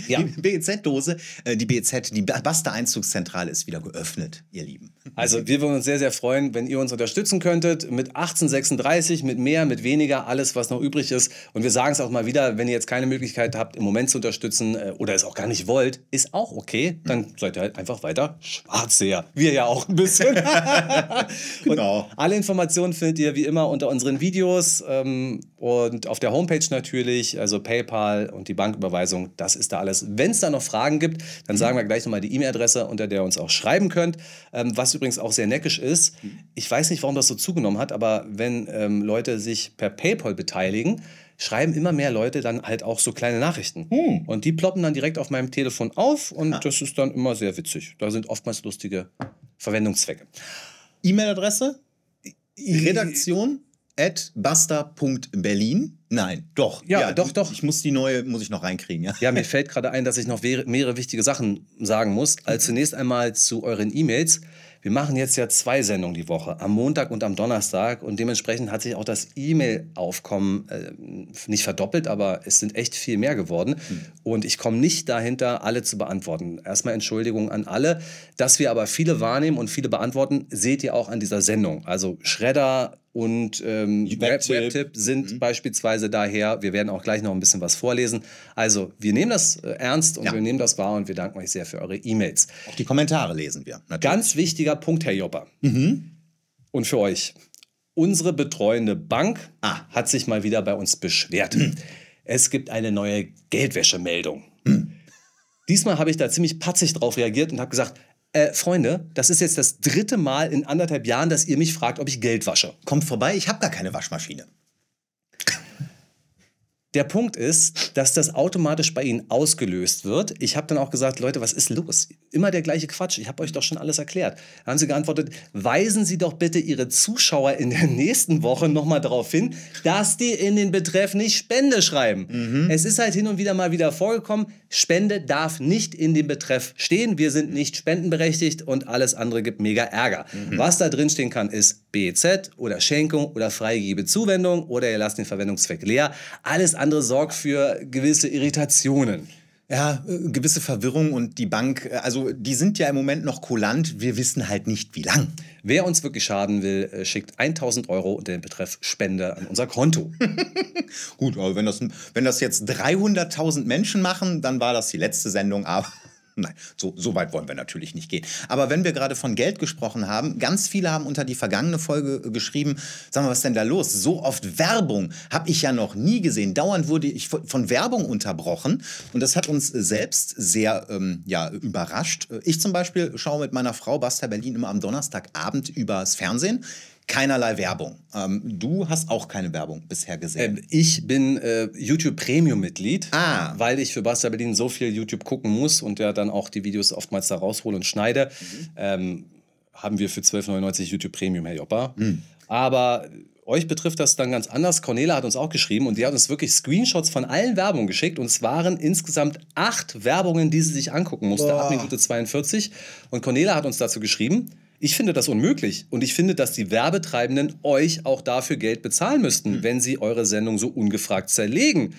Ja. Die BEZ-Dose, äh, die BEZ, die Basta-Einzugszentrale ist wieder geöffnet, ihr Lieben. Also wir würden uns sehr, sehr freuen, wenn ihr uns unterstützen könntet mit 1836, mit mehr, mit weniger, alles, was noch übrig ist. Und wir sagen es auch mal wieder, wenn ihr jetzt keine Möglichkeit habt, im Moment zu unterstützen äh, oder es auch gar nicht wollt, ist auch okay. Dann seid ihr halt einfach weiter Schwarzseher. Wir ja auch ein bisschen. genau. Und alle Informationen findet ihr wie immer unter unseren Videos ähm, und auf der Homepage natürlich, also PayPal und die Banküberweisung, das ist da alles. Wenn es da noch Fragen gibt, dann sagen wir gleich nochmal die E-Mail-Adresse, unter der ihr uns auch schreiben könnt. Ähm, was übrigens auch sehr neckisch ist, ich weiß nicht, warum das so zugenommen hat, aber wenn ähm, Leute sich per PayPal beteiligen, schreiben immer mehr Leute dann halt auch so kleine Nachrichten. Und die ploppen dann direkt auf meinem Telefon auf und das ist dann immer sehr witzig. Da sind oftmals lustige Verwendungszwecke. E-Mail-Adresse? Redaktion at basta.berlin? Nein, doch. Ja, doch, doch. Ich muss die neue, muss ich noch reinkriegen, ja? Ja, mir fällt gerade ein, dass ich noch mehrere wichtige Sachen sagen muss. Also zunächst einmal zu euren E-Mails. Wir machen jetzt ja zwei Sendungen die Woche, am Montag und am Donnerstag. Und dementsprechend hat sich auch das E-Mail-Aufkommen äh, nicht verdoppelt, aber es sind echt viel mehr geworden. Und ich komme nicht dahinter, alle zu beantworten. Erstmal Entschuldigung an alle. Dass wir aber viele wahrnehmen und viele beantworten, seht ihr auch an dieser Sendung. Also Schredder und ähm, Web- Webtipp. Webtipp sind beispielsweise daher. Wir werden auch gleich noch ein bisschen was vorlesen. Also wir nehmen das äh, ernst und wir nehmen das wahr und wir danken euch sehr für eure E-Mails. Auch die Kommentare lesen wir. Natürlich. Ganz wichtiger Punkt, Herr Jopper. Und für euch. Unsere betreuende Bank hat sich mal wieder bei uns beschwert. Es gibt eine neue Geldwäschemeldung. Diesmal habe ich da ziemlich patzig drauf reagiert und habe gesagt, äh, Freunde, das ist jetzt das dritte Mal in anderthalb Jahren, dass ihr mich fragt, ob ich Geld wasche. Kommt vorbei, ich habe gar keine Waschmaschine. Der Punkt ist, dass das automatisch bei Ihnen ausgelöst wird. Ich habe dann auch gesagt, Leute, was ist los? Immer der gleiche Quatsch. Ich habe euch doch schon alles erklärt. Da haben sie geantwortet, weisen Sie doch bitte Ihre Zuschauer in der nächsten Woche nochmal darauf hin, dass die in den Betreff nicht Spende schreiben. Es ist halt hin und wieder mal wieder vorgekommen, Spende darf nicht in dem Betreff stehen. Wir sind nicht spendenberechtigt und alles andere gibt mega Ärger. Was da drin stehen kann, ist BZ oder Schenkung oder freigebe Zuwendung oder ihr lasst den Verwendungszweck leer. Alles andere sorgt für gewisse Irritationen. Ja, äh, gewisse Verwirrung und die Bank, äh, also die sind ja im Moment noch kulant. Wir wissen halt nicht, wie lang. Wer uns wirklich schaden will, äh, schickt 1000 Euro unter den Betreff Spende an unser Konto. Gut, aber wenn das, wenn das jetzt 300.000 Menschen machen, dann war das die letzte Sendung. Aber nein, so, so weit wollen wir natürlich nicht gehen. Aber wenn wir gerade von Geld gesprochen haben, ganz viele haben unter die vergangene Folge geschrieben, sag mal, was ist denn da los? So oft Werbung habe ich ja noch nie gesehen. Dauernd wurde ich von, Werbung unterbrochen. Und das hat uns selbst sehr ähm, ja, überrascht. Ich zum Beispiel schaue mit meiner Frau Basta Berlin immer am Donnerstagabend übers Fernsehen. Keinerlei Werbung. Ähm, du hast auch keine Werbung bisher gesehen. Ähm, ich bin äh, YouTube Premium-Mitglied, weil ich für Basta Berlin so viel YouTube gucken muss und ja dann auch die Videos oftmals da raushole und schneide. Ähm, haben wir für 12,99 YouTube Premium, Herr Joppa. Aber euch betrifft das dann ganz anders. Cornelia hat uns auch geschrieben und die hat uns wirklich Screenshots von allen Werbungen geschickt und es waren insgesamt acht Werbungen, die sie sich angucken musste, ab Boah. Minute 42. Und Cornelia hat uns dazu geschrieben, ich finde das unmöglich und ich finde, dass die Werbetreibenden euch auch dafür Geld bezahlen müssten, wenn sie eure Sendung so ungefragt zerlegen.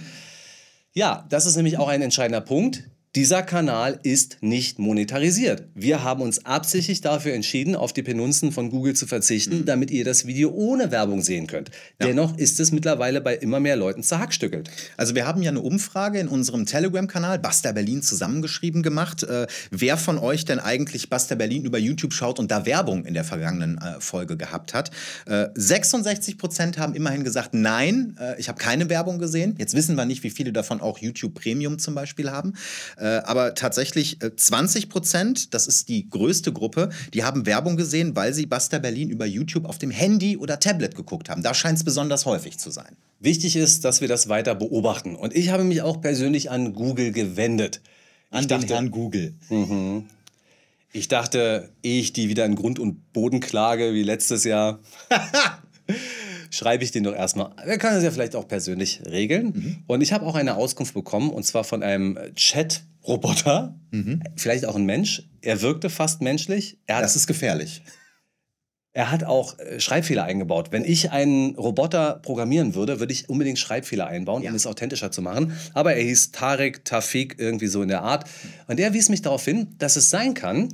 Ja, das ist nämlich auch ein entscheidender Punkt. Dieser Kanal ist nicht monetarisiert. Wir haben uns absichtlich dafür entschieden, auf die Penunzen von Google zu verzichten, damit ihr das Video ohne Werbung sehen könnt. Dennoch ist es mittlerweile bei immer mehr Leuten zerhackstückelt. Also wir haben ja eine Umfrage in unserem Telegram-Kanal Basta Berlin zusammengeschrieben gemacht, äh, wer von euch denn eigentlich Basta Berlin über YouTube schaut und da Werbung in der vergangenen äh, Folge gehabt hat. Äh, 66 Prozent haben immerhin gesagt, nein, äh, ich habe keine Werbung gesehen. Jetzt wissen wir nicht, wie viele davon auch YouTube Premium zum Beispiel haben. Äh, aber tatsächlich äh, 20 Prozent, das ist die größte Gruppe, die haben Werbung gesehen, weil sie Basta Berlin über YouTube auf dem Handy oder Tablet geguckt haben. Da scheint es besonders häufig zu sein. Wichtig ist, dass wir das weiter beobachten. Und ich habe mich auch persönlich an Google gewendet. An den Herrn Google. Mhm. Ich dachte, ehe ich die wieder in Grund und Boden klage, wie letztes Jahr, schreibe ich den doch erstmal. Wir können das ja vielleicht auch persönlich regeln. Und ich habe auch eine Auskunft bekommen, und zwar von einem Chat-Roboter. Vielleicht auch ein Mensch. Er wirkte fast menschlich. Er hat, Das ist gefährlich. Er hat auch äh, Schreibfehler eingebaut. Wenn ich einen Roboter programmieren würde, würde ich unbedingt Schreibfehler einbauen, um es authentischer zu machen. Aber er hieß Tarek Tafik, irgendwie so in der Art. Und er wies mich darauf hin, dass es sein kann,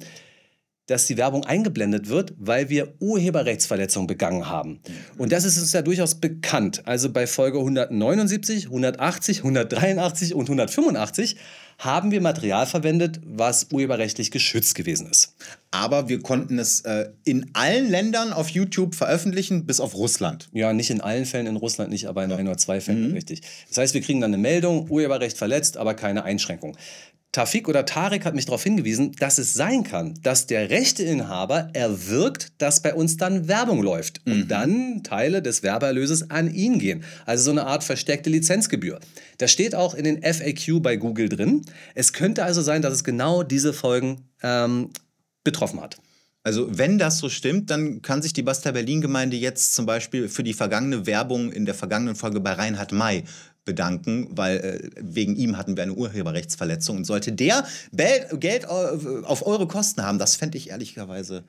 dass die Werbung eingeblendet wird, weil wir Urheberrechtsverletzungen begangen haben. Und das ist uns ja durchaus bekannt. Also bei Folge 179, 180, 183 und 185 haben wir Material verwendet, was urheberrechtlich geschützt gewesen ist. Aber wir konnten es äh, in allen Ländern auf YouTube veröffentlichen, bis auf Russland. Ja, nicht in allen Fällen, in Russland nicht, aber in ein oder zwei Fällen richtig. Das heißt, wir kriegen dann eine Meldung, Urheberrecht verletzt, aber keine Einschränkung. Tafik oder Tarek hat mich darauf hingewiesen, dass es sein kann, dass der Rechteinhaber erwirkt, dass bei uns dann Werbung läuft und dann Teile des Werbeerlöses an ihn gehen. Also so eine Art versteckte Lizenzgebühr. Das steht auch in den FAQ bei Google drin. Es könnte also sein, dass es genau diese Folgen ähm, betroffen hat. Also wenn das so stimmt, dann kann sich die Basta Berlin Gemeinde jetzt zum Beispiel für die vergangene Werbung in der vergangenen Folge bei Reinhard May bedanken, weil äh, wegen ihm hatten wir eine Urheberrechtsverletzung. Und sollte der Bel Geld auf, auf eure Kosten haben, das fände ich ehrlicherweise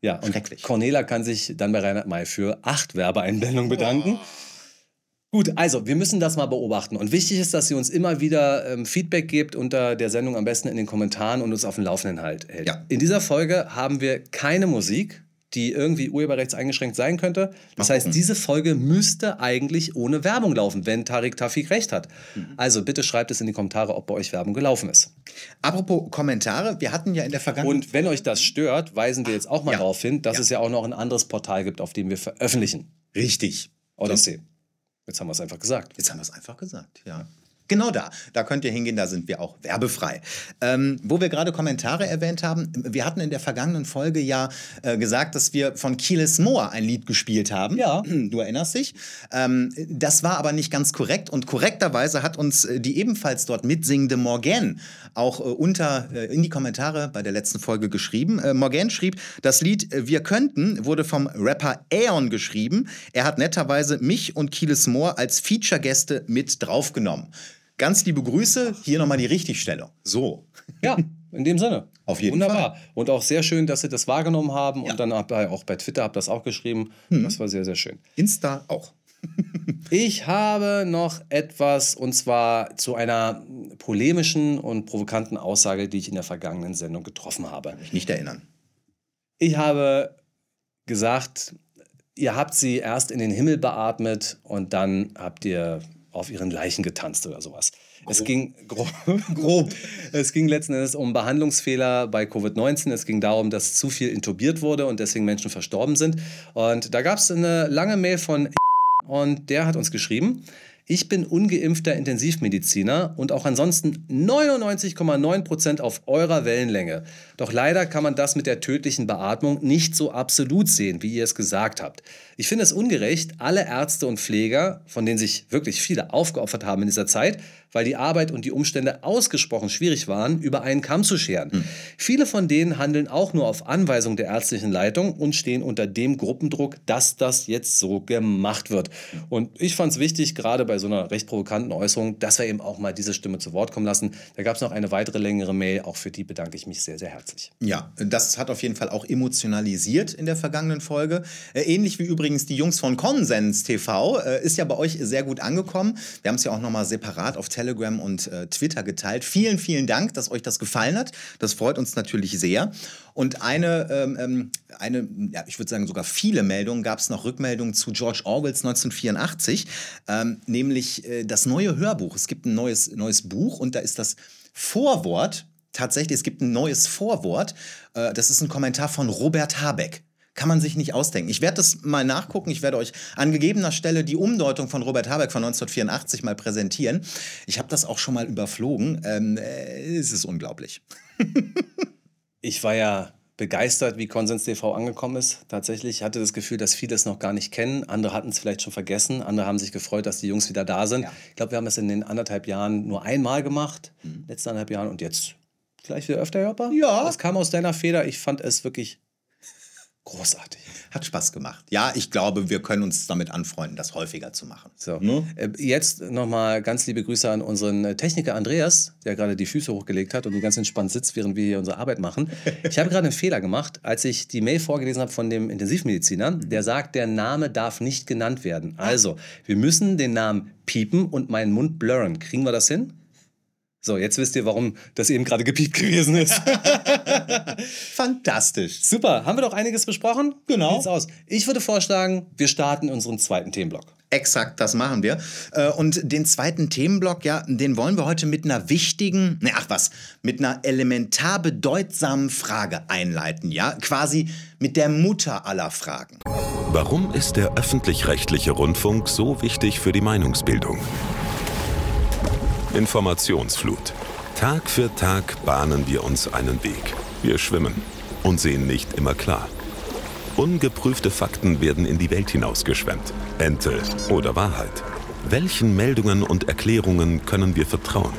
ja, und schrecklich. Cornelia kann sich dann bei Reinhard May für acht Werbeeinblendungen bedanken. Gut, also wir müssen das mal beobachten. Und wichtig ist, dass ihr uns immer wieder ähm, Feedback gebt unter der Sendung, am besten in den Kommentaren und uns auf dem Laufenden halt hält. Ja. In dieser Folge haben wir keine Musik, die irgendwie urheberrechtseingeschränkt sein könnte. Das Mal heißt, diese Folge müsste eigentlich ohne Werbung laufen, wenn Tarik Tafik recht hat. Mhm. Also bitte schreibt es in die Kommentare, ob bei euch Werbung gelaufen ist. Apropos Kommentare, wir hatten ja in der Vergangenheit. Und wenn euch das stört, weisen wir jetzt auch mal darauf hin, dass es ja auch noch ein anderes Portal gibt, auf dem wir veröffentlichen. Richtig. Odyssey. Jetzt haben wir es einfach gesagt. Jetzt haben wir es einfach gesagt, ja. Genau da. Da könnt ihr hingehen, da sind wir auch werbefrei. Ähm, wo wir gerade Kommentare erwähnt haben, wir hatten in der vergangenen Folge ja äh, gesagt, dass wir von Kieles Moor ein Lied gespielt haben. Ja. Du erinnerst dich. Ähm, das war aber nicht ganz korrekt und korrekterweise hat uns äh, die ebenfalls dort mitsingende Morgan auch äh, unter äh, in die Kommentare bei der letzten Folge geschrieben. Äh, Morgan schrieb, das Lied äh, Wir könnten wurde vom Rapper Aeon geschrieben. Er hat netterweise mich und Kieles Moor als Feature-Gäste mit draufgenommen. Ganz liebe Grüße, hier nochmal die Richtigstellung. So. Ja, in dem Sinne. Auf jeden Wunderbar. Und auch sehr schön, dass Sie das wahrgenommen haben. Und dann habt ihr auch bei Twitter habt das auch geschrieben. Das war sehr, sehr schön. Insta auch. Ich habe noch etwas und zwar zu einer polemischen und provokanten Aussage, die ich in der vergangenen Sendung getroffen habe. Mich nicht erinnern. Ich habe gesagt, ihr habt sie erst in den Himmel beatmet und dann habt ihr auf ihren Leichen getanzt oder sowas. Es ging grob, grob. Es ging letzten Endes um Behandlungsfehler bei Covid-19. Es ging darum, dass zu viel intubiert wurde und deswegen Menschen verstorben sind. Und da gab es eine lange Mail von und der hat uns geschrieben, ich bin ungeimpfter Intensivmediziner und auch ansonsten 99,9% auf eurer Wellenlänge. Doch leider kann man das mit der tödlichen Beatmung nicht so absolut sehen, wie ihr es gesagt habt. Ich finde es ungerecht, alle Ärzte und Pfleger, von denen sich wirklich viele aufgeopfert haben in dieser Zeit, weil die Arbeit und die Umstände ausgesprochen schwierig waren, über einen Kamm zu scheren. Viele von denen handeln auch nur auf Anweisung der ärztlichen Leitung und stehen unter dem Gruppendruck, dass das jetzt so gemacht wird. Und ich fand es wichtig, gerade bei so einer recht provokanten Äußerung, dass wir eben auch mal diese Stimme zu Wort kommen lassen. Da gab es noch eine weitere längere Mail, auch für die bedanke ich mich sehr, sehr herzlich. Ja, das hat auf jeden Fall auch emotionalisiert in der vergangenen Folge. Äh, ähnlich wie übrigens die Jungs von Konsens TV, äh, ist ja bei euch sehr gut angekommen. Wir haben es ja auch nochmal separat auf Telegram und äh, Twitter geteilt. Vielen, vielen Dank, dass euch das gefallen hat. Das freut uns natürlich sehr. Und eine, ähm, ähm, eine ja, ich würde sagen sogar viele Meldungen, gab es noch Rückmeldungen zu George Orwells 1984, ähm, nämlich äh, das neue Hörbuch. Es gibt ein neues, neues Buch und da ist das Vorwort, tatsächlich, es gibt ein neues Vorwort, äh, das ist ein Kommentar von Robert Habeck. Kann man sich nicht ausdenken. Ich werde das mal nachgucken. Ich werde euch an gegebener Stelle die Umdeutung von Robert Habeck von 1984 mal präsentieren. Ich habe das auch schon mal überflogen. Ähm, äh, es ist unglaublich. Ich war ja begeistert, wie Konsens TV angekommen ist. Tatsächlich Ich hatte das Gefühl, dass viele es noch gar nicht kennen. Andere hatten es vielleicht schon vergessen. Andere haben sich gefreut, dass die Jungs wieder da sind. Ich glaube, wir haben es in den anderthalb Jahren nur einmal gemacht, letzten anderthalb Jahren und jetzt vielleicht wieder öfter, Joppa? Ja. Das kam aus deiner Feder. Ich fand es wirklich Großartig. Hat Spaß gemacht. Ja, ich glaube, wir können uns damit anfreunden, das häufiger zu machen. So. Äh, Jetzt nochmal ganz liebe Grüße an unseren äh, Techniker Andreas, der gerade die Füße hochgelegt hat und ganz entspannt sitzt, während wir hier unsere Arbeit machen. Ich habe gerade einen Fehler gemacht, als ich die Mail vorgelesen habe von dem Intensivmediziner. Der sagt, der Name darf nicht genannt werden. Also, wir müssen den Namen piepen und meinen Mund blurren. Kriegen wir das hin? So, jetzt wisst ihr, warum das eben gerade gepiept gewesen ist. Fantastisch. Super, haben wir doch einiges besprochen? Genau. Sieht's aus? Ich würde vorschlagen, wir starten unseren zweiten Themenblock. Exakt, das machen wir. Äh, Und den zweiten Themenblock, ja, den wollen wir heute mit einer wichtigen, ne, ach was, mit einer elementar bedeutsamen Frage einleiten, ja, quasi mit der Mutter aller Fragen. Warum ist der öffentlich-rechtliche Rundfunk so wichtig für die Meinungsbildung? Informationsflut. Tag für Tag bahnen wir uns einen Weg. Wir schwimmen und sehen nicht immer klar. Ungeprüfte Fakten werden in die Welt hinausgeschwemmt. Ente oder Wahrheit? Welchen Meldungen und Erklärungen können wir vertrauen?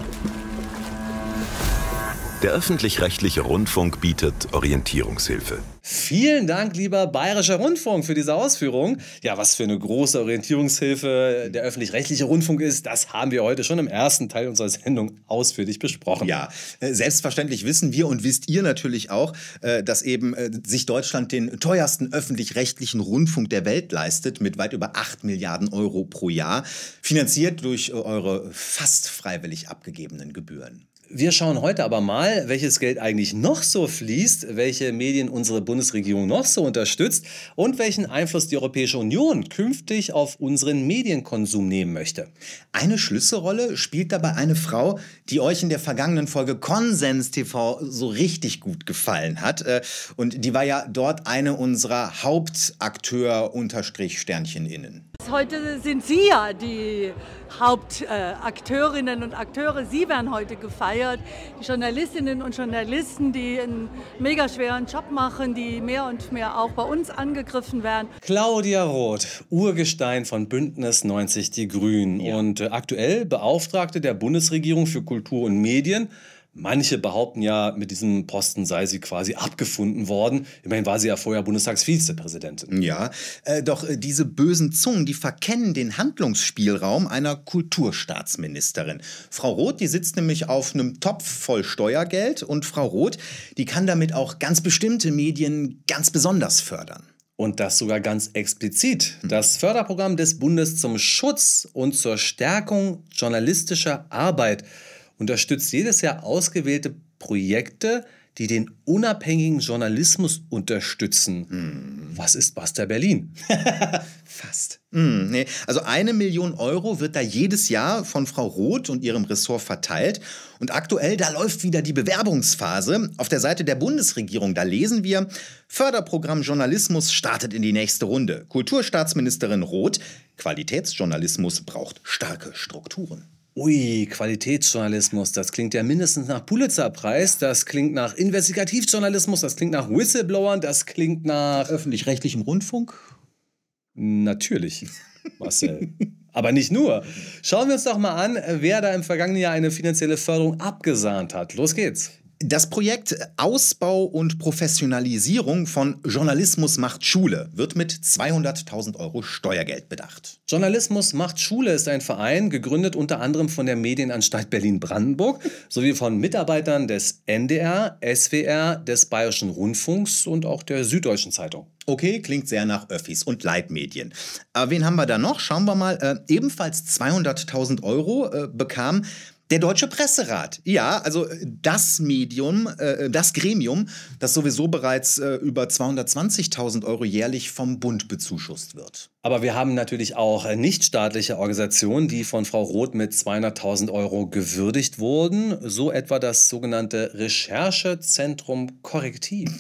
Der öffentlich-rechtliche Rundfunk bietet Orientierungshilfe. Vielen Dank, lieber Bayerischer Rundfunk, für diese Ausführung. Ja, was für eine große Orientierungshilfe der öffentlich-rechtliche Rundfunk ist, das haben wir heute schon im ersten Teil unserer Sendung ausführlich besprochen. Ja, äh, selbstverständlich wissen wir und wisst ihr natürlich auch, äh, dass eben äh, sich Deutschland den teuersten öffentlich-rechtlichen Rundfunk der Welt leistet, mit weit über 8 Milliarden Euro pro Jahr, finanziert durch eure fast freiwillig abgegebenen Gebühren. Wir schauen heute aber mal, welches Geld eigentlich noch so fließt, welche Medien unsere Bundesregierung noch so unterstützt und welchen Einfluss die Europäische Union künftig auf unseren Medienkonsum nehmen möchte. Eine Schlüsselrolle spielt dabei eine Frau, die euch in der vergangenen Folge Konsens TV so richtig gut gefallen hat. Äh, Und die war ja dort eine unserer Hauptakteur-Sternchen-Innen. Heute sind Sie ja die Hauptakteurinnen und Akteure. Sie werden heute gefeiert. Die Journalistinnen und Journalisten, die einen mega schweren Job machen, die mehr und mehr auch bei uns angegriffen werden. Claudia Roth, Urgestein von Bündnis 90 Die Grünen und äh, aktuell Beauftragte der Bundesregierung für Kultur und Medien. Manche behaupten ja, mit diesem Posten sei sie quasi abgefunden worden. Immerhin war sie ja vorher Bundestagsvizepräsidentin. Ja, äh, doch äh, diese bösen Zungen, die verkennen den Handlungsspielraum einer Kulturstaatsministerin. Frau Roth, die sitzt nämlich auf einem Topf voll Steuergeld und Frau Roth, die kann damit auch ganz bestimmte Medien ganz besonders fördern. Und das sogar ganz explizit. Das Förderprogramm des Bundes zum Schutz und zur Stärkung journalistischer Arbeit unterstützt jedes Jahr ausgewählte Projekte, die den unabhängigen Journalismus unterstützen. Was ist Basta Berlin? Fast. Hm, nee. Also eine Million Euro wird da jedes Jahr von Frau Roth und ihrem Ressort verteilt. Und aktuell, da läuft wieder die Bewerbungsphase. Auf der Seite der Bundesregierung, da lesen wir, Förderprogramm Journalismus startet in die nächste Runde. Kulturstaatsministerin Roth, Qualitätsjournalismus braucht starke Strukturen. Ui, Qualitätsjournalismus, das klingt ja mindestens nach Pulitzerpreis, das klingt nach Investigativjournalismus, das klingt nach Whistleblowern, das klingt nach öffentlich-rechtlichem Rundfunk. Natürlich, Marcel. Aber nicht nur. Schauen wir uns doch mal an, wer da im vergangenen Jahr eine finanzielle Förderung abgesahnt hat. Los geht's. Das Projekt Ausbau und Professionalisierung von Journalismus macht Schule wird mit 200.000 Euro Steuergeld bedacht. Journalismus macht Schule ist ein Verein, gegründet unter anderem von der Medienanstalt Berlin-Brandenburg sowie von Mitarbeitern des NDR, SWR, des Bayerischen Rundfunks und auch der Süddeutschen Zeitung. Okay, klingt sehr nach Öffis und Leitmedien. Aber wen haben wir da noch? Schauen wir mal. Äh, ebenfalls 200.000 Euro äh, bekam der Deutsche Presserat. Ja, also äh, das Medium, äh, das Gremium, das sowieso bereits äh, über 220.000 Euro jährlich vom Bund bezuschusst wird. Aber wir haben natürlich auch äh, nichtstaatliche Organisationen, die von Frau Roth mit 200.000 Euro gewürdigt wurden. So etwa das sogenannte Recherchezentrum Korrektiv.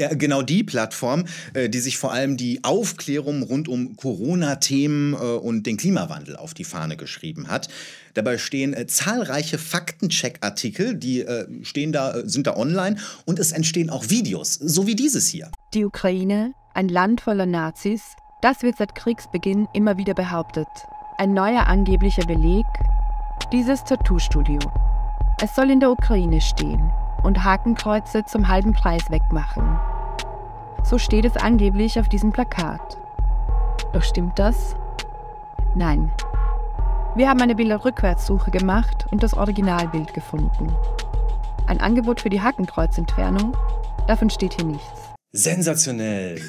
Ja, genau die Plattform, äh, die sich vor allem die Aufklärung rund um Corona-Themen äh, und den Klimawandel auf die Fahne geschrieben hat. Dabei stehen äh, zahlreiche Faktencheck-Artikel, die stehen da, sind da online und es entstehen auch Videos, so wie dieses hier. Die Ukraine, ein Land voller Nazis, das wird seit Kriegsbeginn immer wieder behauptet. Ein neuer angeblicher Beleg, dieses Tattoo-Studio. Es soll in der Ukraine stehen und Hakenkreuze zum halben Preis wegmachen. So steht es angeblich auf diesem Plakat. Doch stimmt das? Nein. Wir haben eine Bilderrückwärtssuche gemacht und das Originalbild gefunden. Ein Angebot für die Hakenkreuzentfernung? Davon steht hier nichts. Sensationell.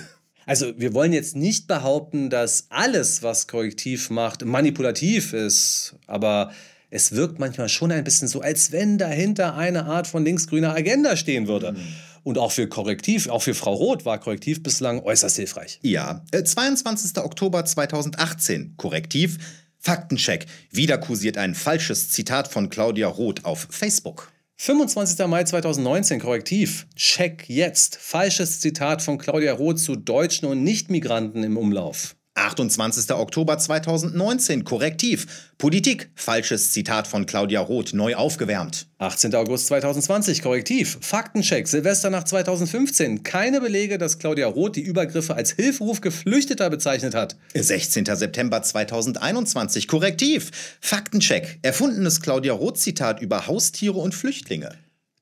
Also wir wollen jetzt nicht behaupten, dass alles, was Korrektiv macht, manipulativ ist, aber es wirkt manchmal schon ein bisschen so, als wenn dahinter eine Art von linksgrüner Agenda stehen würde. Und auch für Korrektiv, auch für Frau Roth war Korrektiv bislang äußerst hilfreich. Ja, äh, 22. Oktober 2018, Korrektiv, Faktencheck. Wieder kursiert ein falsches Zitat von Claudia Roth auf Facebook. 25. Mai 2019, Korrektiv. Check jetzt. Falsches Zitat von Claudia Roth zu Deutschen und Nichtmigranten im Umlauf. 28. Oktober 2019, Korrektiv. Politik, falsches Zitat von Claudia Roth, neu aufgewärmt. 18. August 2020, Korrektiv. Faktencheck, Silvester nach 2015. Keine Belege, dass Claudia Roth die Übergriffe als Hilferuf Geflüchteter bezeichnet hat. 16. September 2021, Korrektiv. Faktencheck, erfundenes Claudia Roth-Zitat über Haustiere und Flüchtlinge.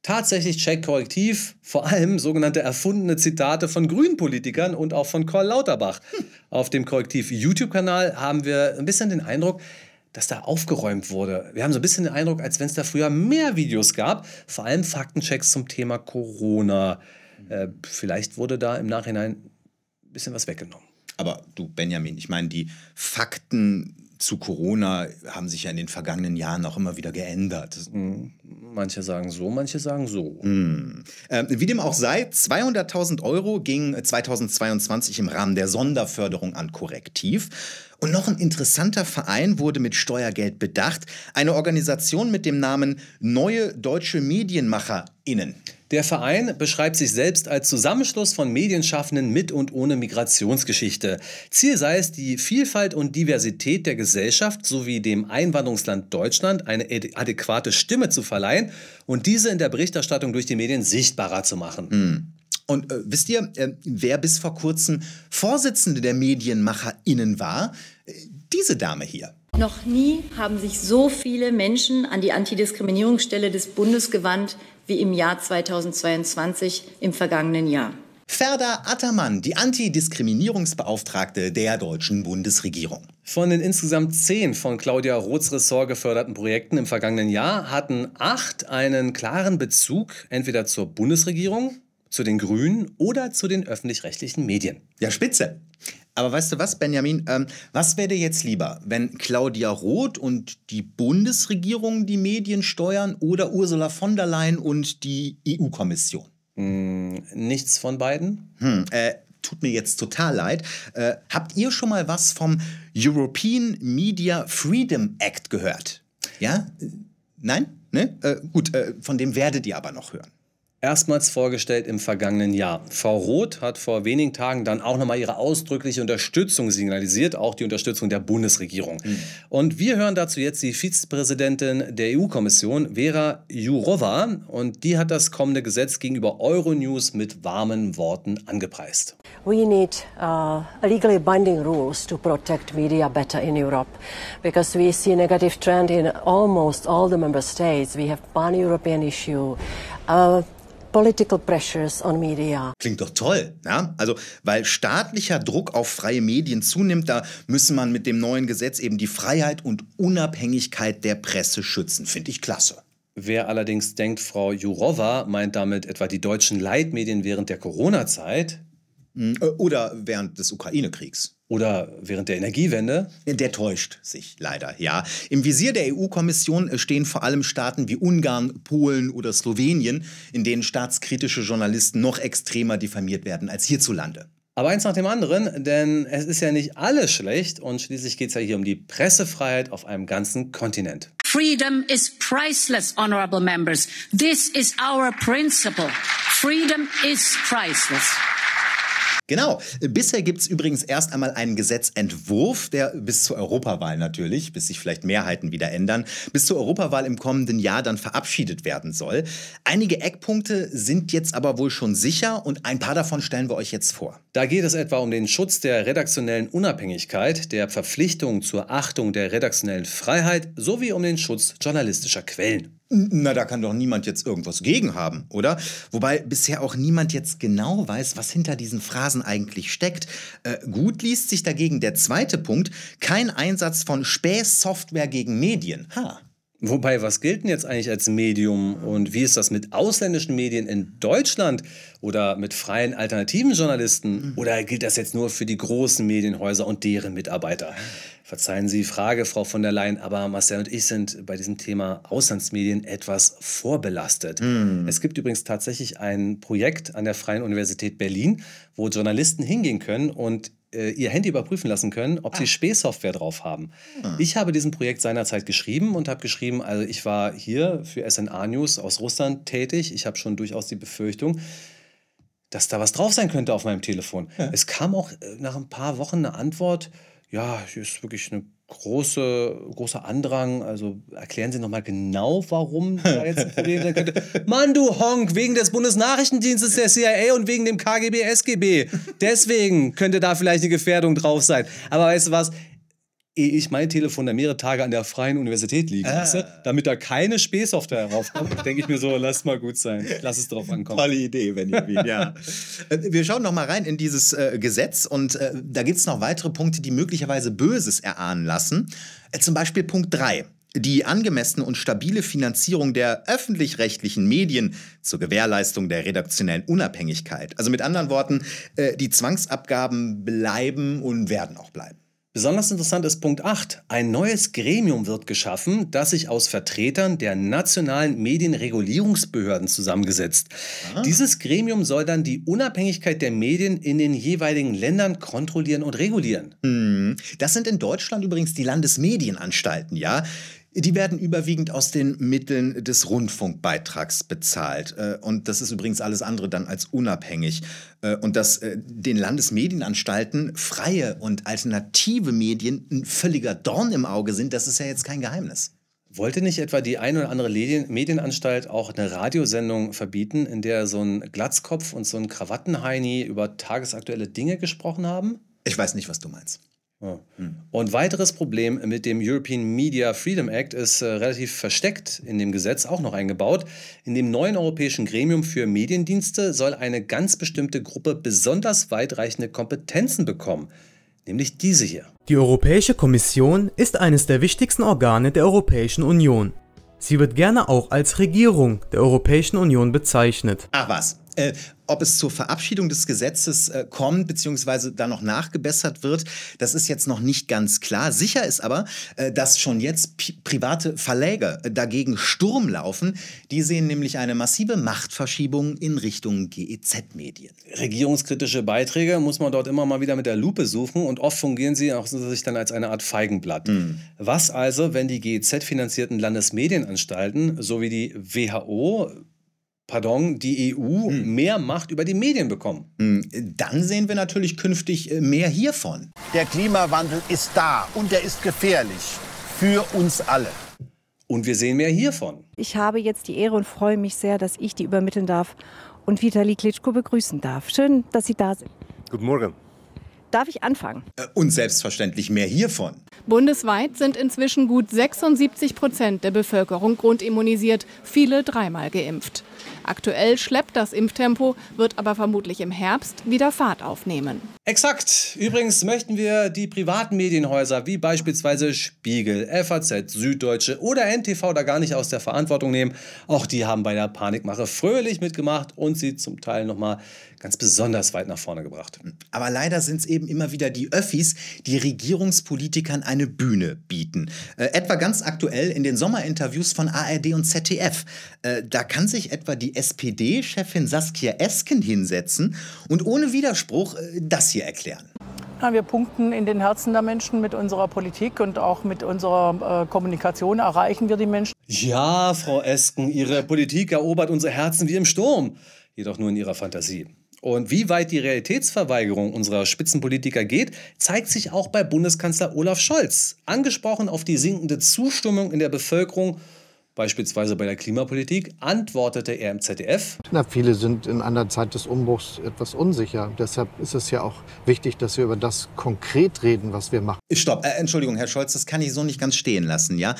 Tatsächlich check korrektiv, vor allem sogenannte erfundene Zitate von Grünen-Politikern und auch von Karl Lauterbach. Auf dem Korrektiv YouTube-Kanal haben wir ein bisschen den Eindruck, dass da aufgeräumt wurde. Wir haben so ein bisschen den Eindruck, als wenn es da früher mehr Videos gab, vor allem Faktenchecks zum Thema Corona. Äh, vielleicht wurde da im Nachhinein ein bisschen was weggenommen. Aber du, Benjamin, ich meine, die Fakten zu Corona haben sich ja in den vergangenen Jahren auch immer wieder geändert. Manche sagen so, manche sagen so. Hm. Ähm, wie dem auch sei, 200.000 Euro gingen 2022 im Rahmen der Sonderförderung an Korrektiv. Und noch ein interessanter Verein wurde mit Steuergeld bedacht. Eine Organisation mit dem Namen Neue Deutsche MedienmacherInnen. Der Verein beschreibt sich selbst als Zusammenschluss von Medienschaffenden mit und ohne Migrationsgeschichte. Ziel sei es, die Vielfalt und Diversität der Gesellschaft sowie dem Einwanderungsland Deutschland eine adäquate Stimme zu verleihen und diese in der Berichterstattung durch die Medien sichtbarer zu machen. Und äh, wisst ihr, äh, wer bis vor kurzem Vorsitzende der MedienmacherInnen war? Äh, diese Dame hier. Noch nie haben sich so viele Menschen an die Antidiskriminierungsstelle des Bundes gewandt wie im Jahr 2022 im vergangenen Jahr. Ferda Attermann, die Antidiskriminierungsbeauftragte der deutschen Bundesregierung. Von den insgesamt zehn von Claudia Roths Ressort geförderten Projekten im vergangenen Jahr hatten acht einen klaren Bezug entweder zur Bundesregierung, zu den Grünen oder zu den öffentlich-rechtlichen Medien. Ja, spitze. Aber weißt du was, Benjamin? Ähm, was wäre dir jetzt lieber, wenn Claudia Roth und die Bundesregierung die Medien steuern oder Ursula von der Leyen und die EU-Kommission? Hm, nichts von beiden? Hm, äh, tut mir jetzt total leid. Äh, habt ihr schon mal was vom European Media Freedom Act gehört? Ja? Äh, Nein? Ne? Äh, gut, äh, von dem werdet ihr aber noch hören. Erstmals vorgestellt im vergangenen Jahr. Frau Roth hat vor wenigen Tagen dann auch nochmal ihre ausdrückliche Unterstützung signalisiert, auch die Unterstützung der Bundesregierung. Und wir hören dazu jetzt die Vizepräsidentin der EU-Kommission, Vera Jourova. Und die hat das kommende Gesetz gegenüber Euronews mit warmen Worten angepreist. We need uh, legally binding rules to protect media better in Europe because we see a negative trend in almost all the member states. We have pan-European issue. Uh, political pressures on media. Klingt doch toll, ja? Also, weil staatlicher Druck auf freie Medien zunimmt, da müsse man mit dem neuen Gesetz eben die Freiheit und Unabhängigkeit der Presse schützen. Finde ich klasse. Wer allerdings denkt, Frau Jourova meint damit etwa die deutschen Leitmedien während der Corona-Zeit. Hm, äh, Oder während des Ukraine-Kriegs. Oder während der Energiewende? Der täuscht sich leider, ja. Im Visier der EU-Kommission stehen vor allem Staaten wie Ungarn, Polen oder Slowenien, in denen staatskritische Journalisten noch extremer diffamiert werden als hierzulande. Aber eins nach dem anderen, denn es ist ja nicht alles schlecht und schließlich geht es ja hier um die Pressefreiheit auf einem ganzen Kontinent. Freedom is priceless, honorable members. This is our principle. Freedom is priceless. Genau. Bisher gibt es übrigens erst einmal einen Gesetzentwurf, der bis zur Europawahl natürlich, bis sich vielleicht Mehrheiten wieder ändern, bis zur Europawahl im kommenden Jahr dann verabschiedet werden soll. Einige Eckpunkte sind jetzt aber wohl schon sicher und ein paar davon stellen wir euch jetzt vor. Da geht es etwa um den Schutz der redaktionellen Unabhängigkeit, der Verpflichtung zur Achtung der redaktionellen Freiheit sowie um den Schutz journalistischer Quellen. Na, da kann doch niemand jetzt irgendwas gegen haben, oder? Wobei bisher auch niemand jetzt genau weiß, was hinter diesen Phrasen eigentlich steckt. Äh, gut liest sich dagegen der zweite Punkt, kein Einsatz von Späßsoftware gegen Medien. Ha. Wobei, was gilt denn jetzt eigentlich als Medium und wie ist das mit ausländischen Medien in Deutschland oder mit freien alternativen Journalisten? Oder gilt das jetzt nur für die großen Medienhäuser und deren Mitarbeiter? Verzeihen Sie die Frage, Frau von der Leyen, aber Marcel und ich sind bei diesem Thema Auslandsmedien etwas vorbelastet. Es gibt übrigens tatsächlich ein Projekt an der Freien Universität Berlin, wo Journalisten hingehen können und ihr Handy überprüfen lassen können, ob sie Spähsoftware drauf haben. Ich habe diesem Projekt seinerzeit geschrieben und habe geschrieben, also ich war hier für SNA News aus Russland tätig. Ich habe schon durchaus die Befürchtung, dass da was drauf sein könnte auf meinem Telefon. Es kam auch äh, nach ein paar Wochen eine Antwort, ja, hier ist wirklich eine große, großer Andrang. Also erklären Sie noch mal genau, warum da jetzt ein Problem sein könnte. Mann, du Honk, wegen des Bundesnachrichtendienstes der CIA und wegen dem KGB, SGB. Deswegen könnte da vielleicht eine Gefährdung drauf sein. Aber weißt du was? Ehe ich mein Telefon da mehrere Tage an der Freien Universität liegen lasse, damit da keine Spähsoftware draufkommt, denke ich mir so, lass mal gut sein. Lass es drauf ankommen. Tolle Idee, Benjamin, ja. Äh, Wir schauen noch mal rein in dieses äh, Gesetz und äh, da gibt es noch weitere Punkte, die möglicherweise Böses erahnen lassen. Äh, zum Beispiel Punkt 3. Die angemessene und stabile Finanzierung der öffentlich-rechtlichen Medien zur Gewährleistung der redaktionellen Unabhängigkeit. Also mit anderen Worten, äh, die Zwangsabgaben bleiben und werden auch bleiben. Besonders interessant ist Punkt 8. Ein neues Gremium wird geschaffen, das sich aus Vertretern der nationalen Medienregulierungsbehörden zusammengesetzt. Dieses Gremium soll dann die Unabhängigkeit der Medien in den jeweiligen Ländern kontrollieren und regulieren. Hm. Das sind in Deutschland übrigens die Landesmedienanstalten, ja. Die werden überwiegend aus den Mitteln des Rundfunkbeitrags bezahlt. Äh, Und das ist übrigens alles andere dann als unabhängig. Äh, Und dass äh, den Landesmedienanstalten freie und alternative Medien ein völliger Dorn im Auge sind, das ist ja jetzt kein Geheimnis. Wollte nicht etwa die eine oder andere Medien Medienanstalt auch eine Radiosendung verbieten, in der so ein Glatzkopf und so ein Krawattenheini über tagesaktuelle Dinge gesprochen haben? Ich weiß nicht, was du meinst. Ja. Und weiteres Problem mit dem European Media Freedom Act ist äh, relativ versteckt in dem Gesetz auch noch eingebaut. In dem neuen europäischen Gremium für Mediendienste soll eine ganz bestimmte Gruppe besonders weitreichende Kompetenzen bekommen, nämlich diese hier. Die Europäische Kommission ist eines der wichtigsten Organe der Europäischen Union. Sie wird gerne auch als Regierung der Europäischen Union bezeichnet. Ach was. Äh, ob es zur Verabschiedung des Gesetzes äh, kommt, beziehungsweise da noch nachgebessert wird, das ist jetzt noch nicht ganz klar. Sicher ist aber, äh, dass schon jetzt private Verläge äh, dagegen Sturm laufen. Die sehen nämlich eine massive Machtverschiebung in Richtung GEZ-Medien. Regierungskritische Beiträge muss man dort immer mal wieder mit der Lupe suchen und oft fungieren sie auch sich dann als eine Art Feigenblatt. Was also, wenn die GEZ-finanzierten Landesmedienanstalten sowie die WHO, pardon, die EU mehr Macht über die Medien bekommen? Dann sehen wir natürlich künftig äh, mehr hiervon. Der Klimawandel ist da und er ist gefährlich. Für uns alle. Und wir sehen mehr hiervon. Ich habe jetzt die Ehre und freue mich sehr, dass ich die übermitteln darf und Vitali Klitschko begrüßen darf. Schön, dass Sie da sind. Guten Morgen. Darf ich anfangen? Äh, Und selbstverständlich mehr hiervon. Bundesweit sind inzwischen gut 76 Prozent der Bevölkerung grundimmunisiert, viele dreimal geimpft. Aktuell schleppt das Impftempo, wird aber vermutlich im Herbst wieder Fahrt aufnehmen. Exakt. Übrigens möchten wir die privaten Medienhäuser wie beispielsweise Spiegel, FAZ, Süddeutsche oder NTV da gar nicht aus der Verantwortung nehmen. Auch die haben bei der Panikmache fröhlich mitgemacht und sie zum Teil nochmal ganz besonders weit nach vorne gebracht. Aber leider sind es eben immer wieder die Öffis, die Regierungspolitikern eine Bühne bieten. Äh, etwa ganz aktuell in den Sommerinterviews von ARD und ZDF. Äh, da kann sich etwa die SPD-Chefin Saskia Esken hinsetzen und ohne Widerspruch äh, das hier erklären. Ja, wir punkten in den Herzen der Menschen mit unserer Politik und auch mit unserer äh, Kommunikation erreichen wir die Menschen. Ja, Frau Esken, Ihre Politik erobert unsere Herzen wie im Sturm, jedoch nur in Ihrer Fantasie. Und wie weit die Realitätsverweigerung unserer Spitzenpolitiker geht, zeigt sich auch bei Bundeskanzler Olaf Scholz. Angesprochen auf die sinkende Zustimmung in der Bevölkerung, beispielsweise bei der Klimapolitik, antwortete er im ZDF. Na, viele sind in einer Zeit des Umbruchs etwas unsicher. Deshalb ist es ja auch wichtig, dass wir über das konkret reden, was wir machen. Stopp, äh, Entschuldigung, Herr Scholz, das kann ich so nicht ganz stehen lassen, ja?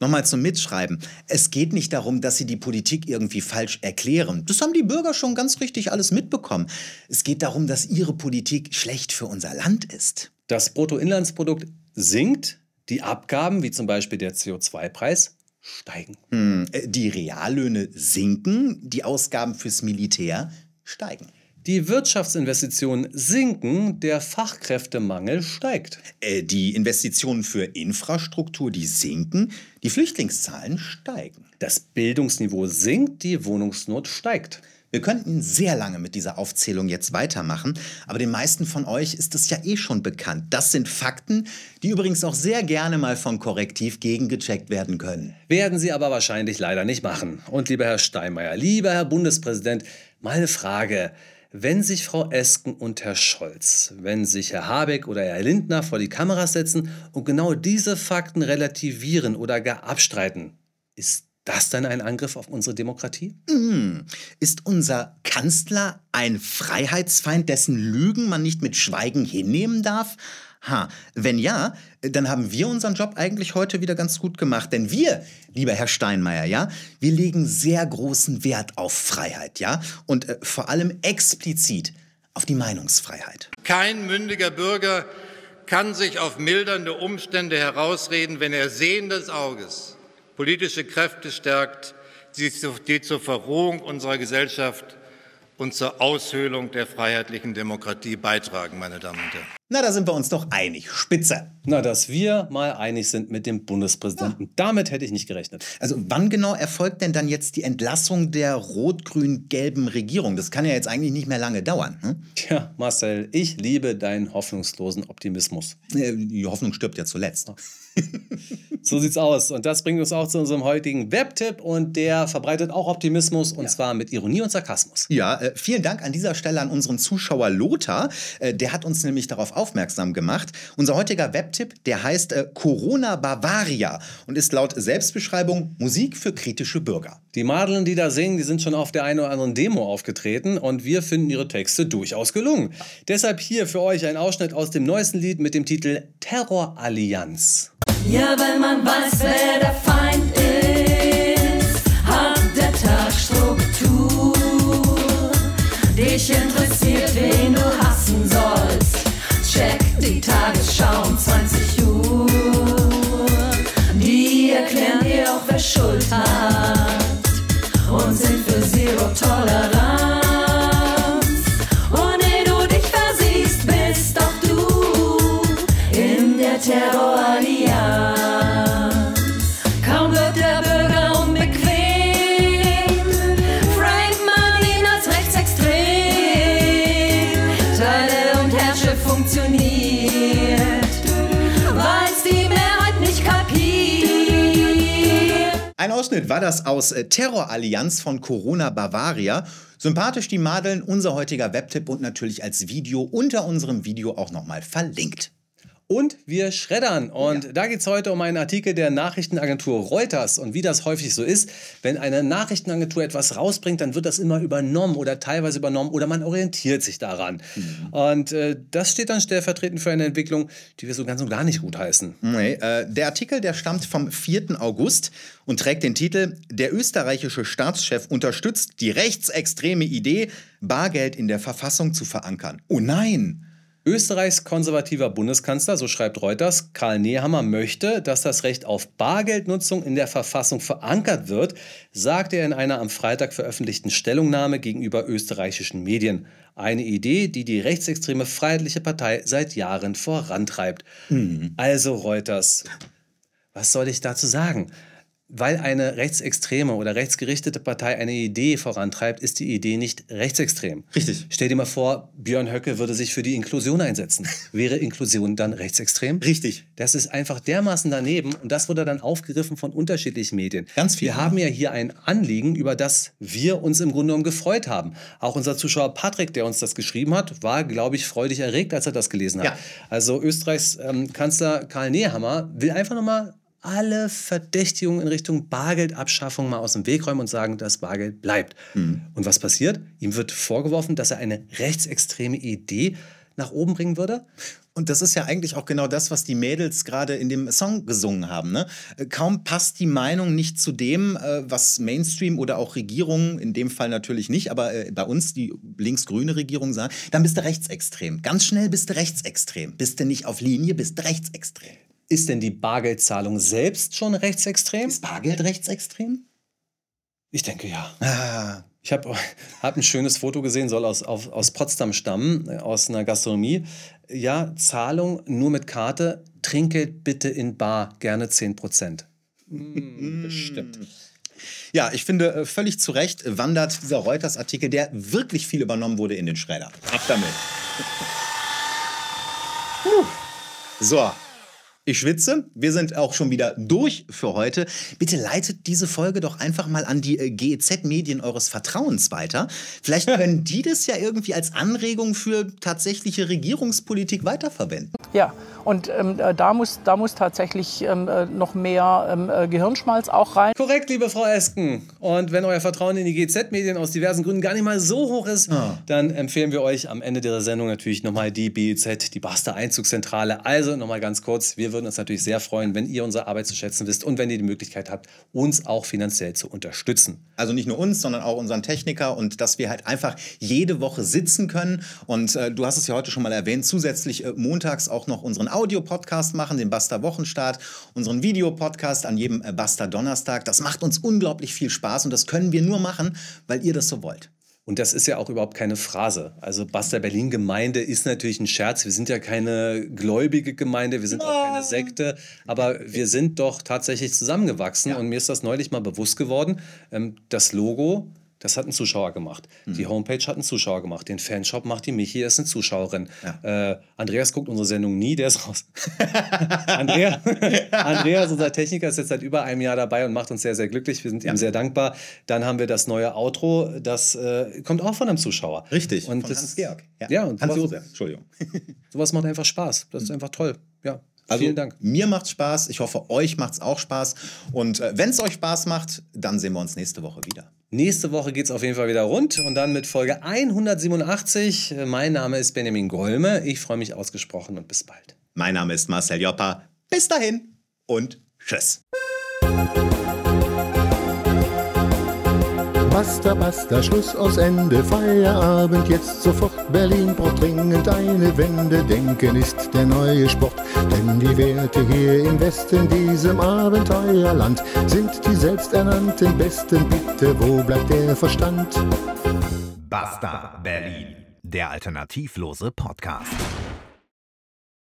Nochmal zum Mitschreiben. Es geht nicht darum, dass Sie die Politik irgendwie falsch erklären. Das haben die Bürger schon ganz richtig alles mitbekommen. Es geht darum, dass Ihre Politik schlecht für unser Land ist. Das Bruttoinlandsprodukt sinkt, die Abgaben, wie zum Beispiel der CO2-Preis, steigen. Hm, äh, die Reallöhne sinken, die Ausgaben fürs Militär steigen. Die Wirtschaftsinvestitionen sinken, der Fachkräftemangel steigt. Äh, die Investitionen für Infrastruktur, die sinken, die Flüchtlingszahlen steigen. Das Bildungsniveau sinkt, die Wohnungsnot steigt. Wir könnten sehr lange mit dieser Aufzählung jetzt weitermachen, aber den meisten von euch ist es ja eh schon bekannt. Das sind Fakten, die übrigens auch sehr gerne mal von Korrektiv gegengecheckt werden können. Werden sie aber wahrscheinlich leider nicht machen. Und lieber Herr Steinmeier, lieber Herr Bundespräsident, meine Frage. Wenn sich Frau Esken und Herr Scholz, wenn sich Herr Habeck oder Herr Lindner vor die Kameras setzen und genau diese Fakten relativieren oder gar abstreiten, ist das dann ein Angriff auf unsere Demokratie? Mm. Ist unser Kanzler ein Freiheitsfeind, dessen Lügen man nicht mit Schweigen hinnehmen darf? Ha, wenn ja, dann haben wir unseren Job eigentlich heute wieder ganz gut gemacht. Denn wir, lieber Herr Steinmeier, ja, wir legen sehr großen Wert auf Freiheit, ja, und äh, vor allem explizit auf die Meinungsfreiheit. Kein mündiger Bürger kann sich auf mildernde Umstände herausreden, wenn er sehendes Auges politische Kräfte stärkt, die zur Verrohung unserer Gesellschaft und zur Aushöhlung der freiheitlichen Demokratie beitragen, meine Damen und Herren. Na, da sind wir uns doch einig. Spitze. Na, dass wir mal einig sind mit dem Bundespräsidenten. Ja. Damit hätte ich nicht gerechnet. Also wann genau erfolgt denn dann jetzt die Entlassung der rot-grün-gelben Regierung? Das kann ja jetzt eigentlich nicht mehr lange dauern. Hm? Tja, Marcel, ich liebe deinen hoffnungslosen Optimismus. Äh, die Hoffnung stirbt ja zuletzt. so sieht's aus. Und das bringt uns auch zu unserem heutigen Webtipp. Und der verbreitet auch Optimismus und ja. zwar mit Ironie und Sarkasmus. Ja, äh, vielen Dank an dieser Stelle an unseren Zuschauer Lothar. Äh, der hat uns nämlich darauf aufmerksam gemacht. Unser heutiger Webtipp, der heißt äh, Corona Bavaria und ist laut Selbstbeschreibung Musik für kritische Bürger. Die Madeln, die da singen, die sind schon auf der einen oder anderen Demo aufgetreten und wir finden ihre Texte durchaus gelungen. Deshalb hier für euch ein Ausschnitt aus dem neuesten Lied mit dem Titel Terrorallianz. Ja, weil man weiß, wer der Feind ist, hat der Tag Struktur. Dich interessiert, wen du hassen sollst. Check die Tagesschau um 20 Uhr. Die erklären dir auch, wer Schuld hat und sind für Zero Toleranz. Ausschnitt war das aus äh, Terrorallianz von Corona Bavaria. Sympathisch die Madeln, unser heutiger Webtipp und natürlich als Video unter unserem Video auch nochmal verlinkt. Und wir schreddern. Und ja. da geht es heute um einen Artikel der Nachrichtenagentur Reuters. Und wie das häufig so ist, wenn eine Nachrichtenagentur etwas rausbringt, dann wird das immer übernommen oder teilweise übernommen oder man orientiert sich daran. Mhm. Und äh, das steht dann stellvertretend für eine Entwicklung, die wir so ganz und gar nicht gut heißen. Nee, äh, der Artikel, der stammt vom 4. August und trägt den Titel Der österreichische Staatschef unterstützt die rechtsextreme Idee, Bargeld in der Verfassung zu verankern. Oh nein! Österreichs konservativer Bundeskanzler, so schreibt Reuters, Karl Nehammer möchte, dass das Recht auf Bargeldnutzung in der Verfassung verankert wird, sagte er in einer am Freitag veröffentlichten Stellungnahme gegenüber österreichischen Medien. Eine Idee, die die rechtsextreme Freiheitliche Partei seit Jahren vorantreibt. Mhm. Also Reuters, was soll ich dazu sagen? Weil eine rechtsextreme oder rechtsgerichtete Partei eine Idee vorantreibt, ist die Idee nicht rechtsextrem. Richtig. Stell dir mal vor, Björn Höcke würde sich für die Inklusion einsetzen. Wäre Inklusion dann rechtsextrem? Richtig. Das ist einfach dermaßen daneben und das wurde dann aufgegriffen von unterschiedlichen Medien. Ganz viel. Wir haben ja hier ein Anliegen, über das wir uns im Grunde genommen gefreut haben. Auch unser Zuschauer Patrick, der uns das geschrieben hat, war, glaube ich, freudig erregt, als er das gelesen hat. Ja. Also Österreichs ähm, Kanzler Karl Nehammer will einfach nochmal alle Verdächtigungen in Richtung Bargeldabschaffung mal aus dem Weg räumen und sagen, das Bargeld bleibt. Mhm. Und was passiert? Ihm wird vorgeworfen, dass er eine rechtsextreme Idee nach oben bringen würde? Und das ist ja eigentlich auch genau das, was die Mädels gerade in dem Song gesungen haben. Ne? Äh, Kaum passt die Meinung nicht zu dem, äh, was Mainstream oder auch Regierungen, in dem Fall natürlich nicht, aber äh, bei uns die links-grüne Regierung sagen, dann bist du rechtsextrem. Ganz schnell bist du rechtsextrem. Bist du nicht auf Linie, bist du rechtsextrem. Ist denn die Bargeldzahlung selbst schon rechtsextrem? Ist Bargeld rechtsextrem? Ich denke ja. Ah. Ich habe hab ein schönes Foto gesehen, soll aus, auf, aus Potsdam stammen, äh, aus einer Gastronomie. Ja, Zahlung nur mit Karte, Trinkgeld bitte in Bar, gerne 10 Prozent. Bestimmt. Ja, ich finde, äh, völlig zu Recht wandert dieser Reuters-Artikel, der wirklich viel übernommen wurde, in den Schredder. Ab damit. So. Ich schwitze. Wir sind auch schon wieder durch für heute. Bitte leitet diese Folge doch einfach mal an die äh, GEZ-Medien eures Vertrauens weiter. Vielleicht können die das ja irgendwie als Anregung für tatsächliche Regierungspolitik weiterverwenden. Ja, und ähm, äh, da, muss, da muss tatsächlich ähm, äh, noch mehr ähm, äh, Gehirnschmalz auch rein. Korrekt, liebe Frau Esken. Und wenn euer Vertrauen in die GZ-Medien aus diversen Gründen gar nicht mal so hoch ist, Ah. dann empfehlen wir euch am Ende dieser Sendung natürlich nochmal die BEZ, die Basta Einzugszentrale. Also nochmal ganz kurz, wir würden uns natürlich sehr freuen, wenn ihr unsere Arbeit zu schätzen wisst und wenn ihr die Möglichkeit habt, uns auch finanziell zu unterstützen. Also nicht nur uns, sondern auch unseren Techniker und dass wir halt einfach jede Woche sitzen können. Und äh, du hast es ja heute schon mal erwähnt, zusätzlich äh, montags auch noch unseren Audio-Podcast machen, den Basta Wochenstart, unseren Videopodcast an jedem äh, Basta Donnerstag. Das macht uns unglaublich viel Spaß und das können wir nur machen, weil ihr das so wollt. Und das ist ja auch überhaupt keine Phrase. Also Basta Berlin Gemeinde ist natürlich ein Scherz. Wir sind ja keine gläubige Gemeinde, wir sind auch keine Sekte, aber wir sind doch tatsächlich zusammengewachsen. Und mir ist das neulich mal bewusst geworden. Ähm, das Logo, das hat ein Zuschauer gemacht. Die Homepage hat ein Zuschauer gemacht. Den Fanshop macht die Michi, ist eine Zuschauerin. Äh, Andreas guckt unsere Sendung nie, der ist raus. Andrea, Andreas, unser Techniker, ist jetzt seit über einem Jahr dabei und macht uns sehr, sehr glücklich. Wir sind ihm sehr dankbar. Dann haben wir das neue Outro, das äh, kommt auch von einem Zuschauer. Richtig, Und von das Hans-Georg. Ja, Ja, und Hans sowas- Josef, Entschuldigung. Sowas macht einfach Spaß. Das ist einfach toll. Ja. Also, Vielen Dank. Mir macht's Spaß. Ich hoffe, euch macht's auch Spaß. Und äh, wenn es euch Spaß macht, dann sehen wir uns nächste Woche wieder. Nächste Woche geht es auf jeden Fall wieder rund und dann mit Folge 187. Äh, Mein Name ist Benjamin Golme. Ich freue mich ausgesprochen und bis bald. Mein Name ist Marcel Joppa. Bis dahin und tschüss. Basta, basta, Schluss aus Ende, Feierabend, jetzt sofort Berlin braucht dringend eine Wende. Denken ist der neue Sport, denn die Werte hier im Westen, diesem Abenteuerland, sind die selbsternannten Besten. Bitte, wo bleibt der Verstand? Basta Berlin, der alternativlose Podcast.